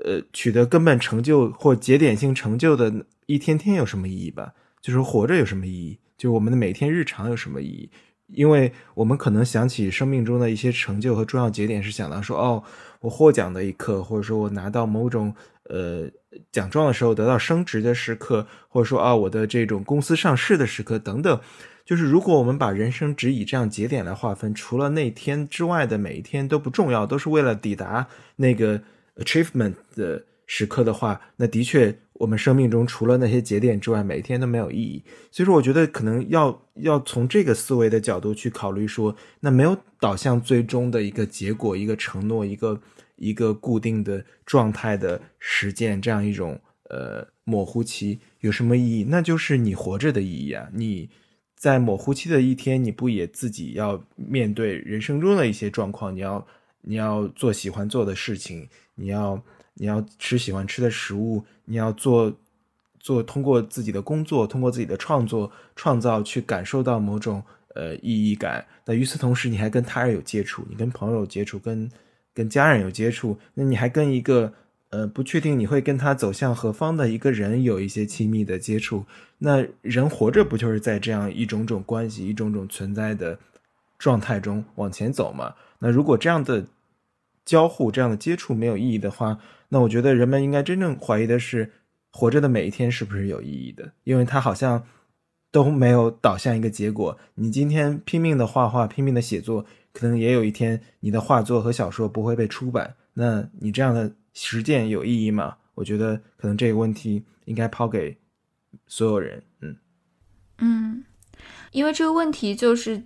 呃取得根本成就或节点性成就的一天天有什么意义吧？就是活着有什么意义？就是我们的每天日常有什么意义？因为我们可能想起生命中的一些成就和重要节点，是想到说，哦，我获奖的一刻，或者说我拿到某种呃奖状的时候，得到升职的时刻，或者说啊，我的这种公司上市的时刻等等。就是如果我们把人生只以这样节点来划分，除了那天之外的每一天都不重要，都是为了抵达那个 achievement 的时刻的话，那的确。我们生命中除了那些节点之外，每一天都没有意义。所以说，我觉得可能要要从这个思维的角度去考虑，说那没有导向最终的一个结果、一个承诺、一个一个固定的状态的实践，这样一种呃模糊期有什么意义？那就是你活着的意义啊！你在模糊期的一天，你不也自己要面对人生中的一些状况？你要你要做喜欢做的事情，你要。你要吃喜欢吃的食物，你要做做通过自己的工作，通过自己的创作创造去感受到某种呃意义感。那与此同时，你还跟他人有接触，你跟朋友接触，跟跟家人有接触，那你还跟一个呃不确定你会跟他走向何方的一个人有一些亲密的接触。那人活着不就是在这样一种种关系、一种种存在的状态中往前走吗？那如果这样的交互、这样的接触没有意义的话，那我觉得人们应该真正怀疑的是，活着的每一天是不是有意义的？因为他好像都没有导向一个结果。你今天拼命的画画，拼命的写作，可能也有一天你的画作和小说不会被出版。那你这样的实践有意义吗？我觉得可能这个问题应该抛给所有人。嗯嗯，因为这个问题就是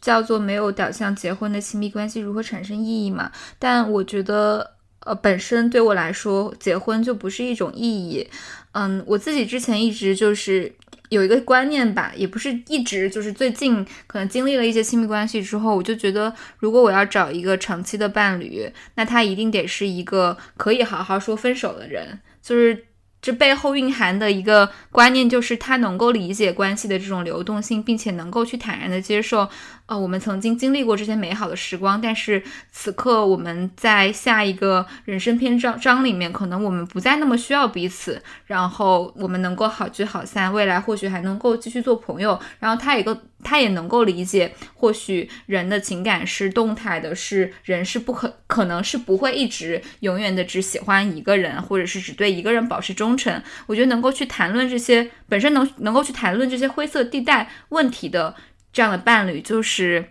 叫做没有导向结婚的亲密关系如何产生意义嘛？但我觉得。呃，本身对我来说，结婚就不是一种意义。嗯，我自己之前一直就是有一个观念吧，也不是一直，就是最近可能经历了一些亲密关系之后，我就觉得，如果我要找一个长期的伴侣，那他一定得是一个可以好好说分手的人，就是。这背后蕴含的一个观念，就是他能够理解关系的这种流动性，并且能够去坦然的接受，呃，我们曾经经历过这些美好的时光，但是此刻我们在下一个人生篇章章里面，可能我们不再那么需要彼此，然后我们能够好聚好散，未来或许还能够继续做朋友，然后他也个。他也能够理解，或许人的情感是动态的，是人是不可可能是不会一直永远的只喜欢一个人，或者是只对一个人保持忠诚。我觉得能够去谈论这些本身能能够去谈论这些灰色地带问题的这样的伴侣，就是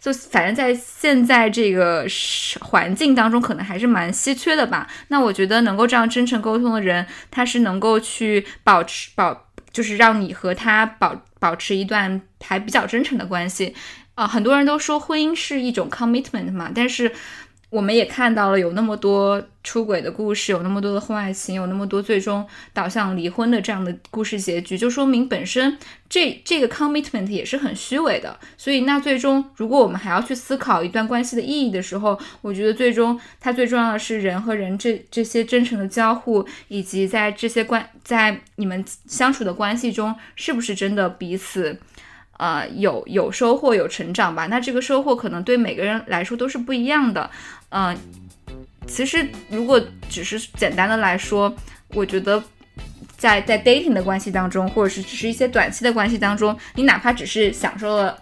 就反正在现在这个环境当中，可能还是蛮稀缺的吧。那我觉得能够这样真诚沟通的人，他是能够去保持保。就是让你和他保保持一段还比较真诚的关系，啊，很多人都说婚姻是一种 commitment 嘛，但是我们也看到了有那么多出轨的故事，有那么多的婚外情，有那么多最终导向离婚的这样的故事结局，就说明本身这这个 commitment 也是很虚伪的。所以那最终，如果我们还要去思考一段关系的意义的时候，我觉得最终它最重要的是人和人这这些真诚的交互，以及在这些关在你们相处的关系中，是不是真的彼此。呃，有有收获，有成长吧。那这个收获可能对每个人来说都是不一样的。嗯，其实如果只是简单的来说，我觉得在在 dating 的关系当中，或者是只是一些短期的关系当中，你哪怕只是享受了。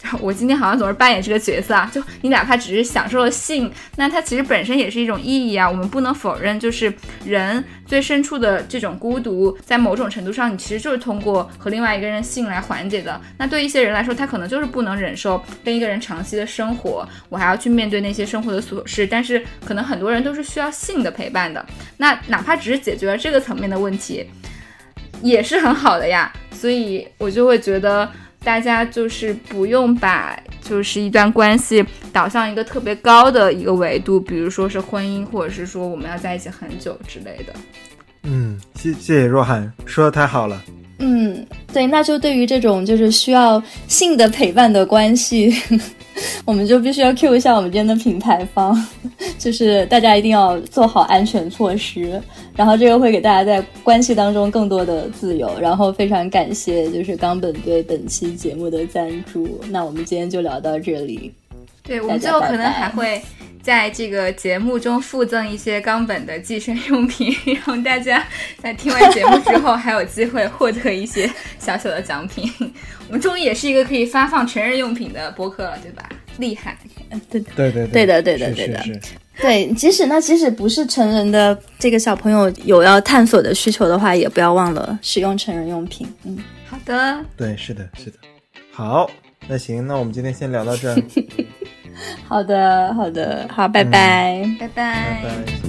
[LAUGHS] 我今天好像总是扮演这个角色啊，就你哪怕只是享受了性，那它其实本身也是一种意义啊。我们不能否认，就是人最深处的这种孤独，在某种程度上，你其实就是通过和另外一个人性来缓解的。那对一些人来说，他可能就是不能忍受跟一个人长期的生活，我还要去面对那些生活的琐事。但是可能很多人都是需要性的陪伴的。那哪怕只是解决了这个层面的问题，也是很好的呀。所以我就会觉得。大家就是不用把就是一段关系导向一个特别高的一个维度，比如说是婚姻，或者是说我们要在一起很久之类的。嗯，谢谢谢若涵说的太好了。嗯，对，那就对于这种就是需要性的陪伴的关系，[LAUGHS] 我们就必须要 Q 一下我们今天的品牌方，[LAUGHS] 就是大家一定要做好安全措施，然后这个会给大家在关系当中更多的自由。然后非常感谢就是冈本对本期节目的赞助。那我们今天就聊到这里。对，我们最后可能还会在这个节目中附赠一些冈本的计生用品，[LAUGHS] 让大家在听完节目之后还有机会获得一些小小的奖品。我们终于也是一个可以发放成人用品的播客了，对吧？厉害！对对对对的对的对的对，即使那即使不是成人的这个小朋友有要探索的需求的话，也不要忘了使用成人用品。嗯，好的，对，是的，是的。好，那行，那我们今天先聊到这儿，[LAUGHS] 好的好的，好，拜拜。拜拜拜拜。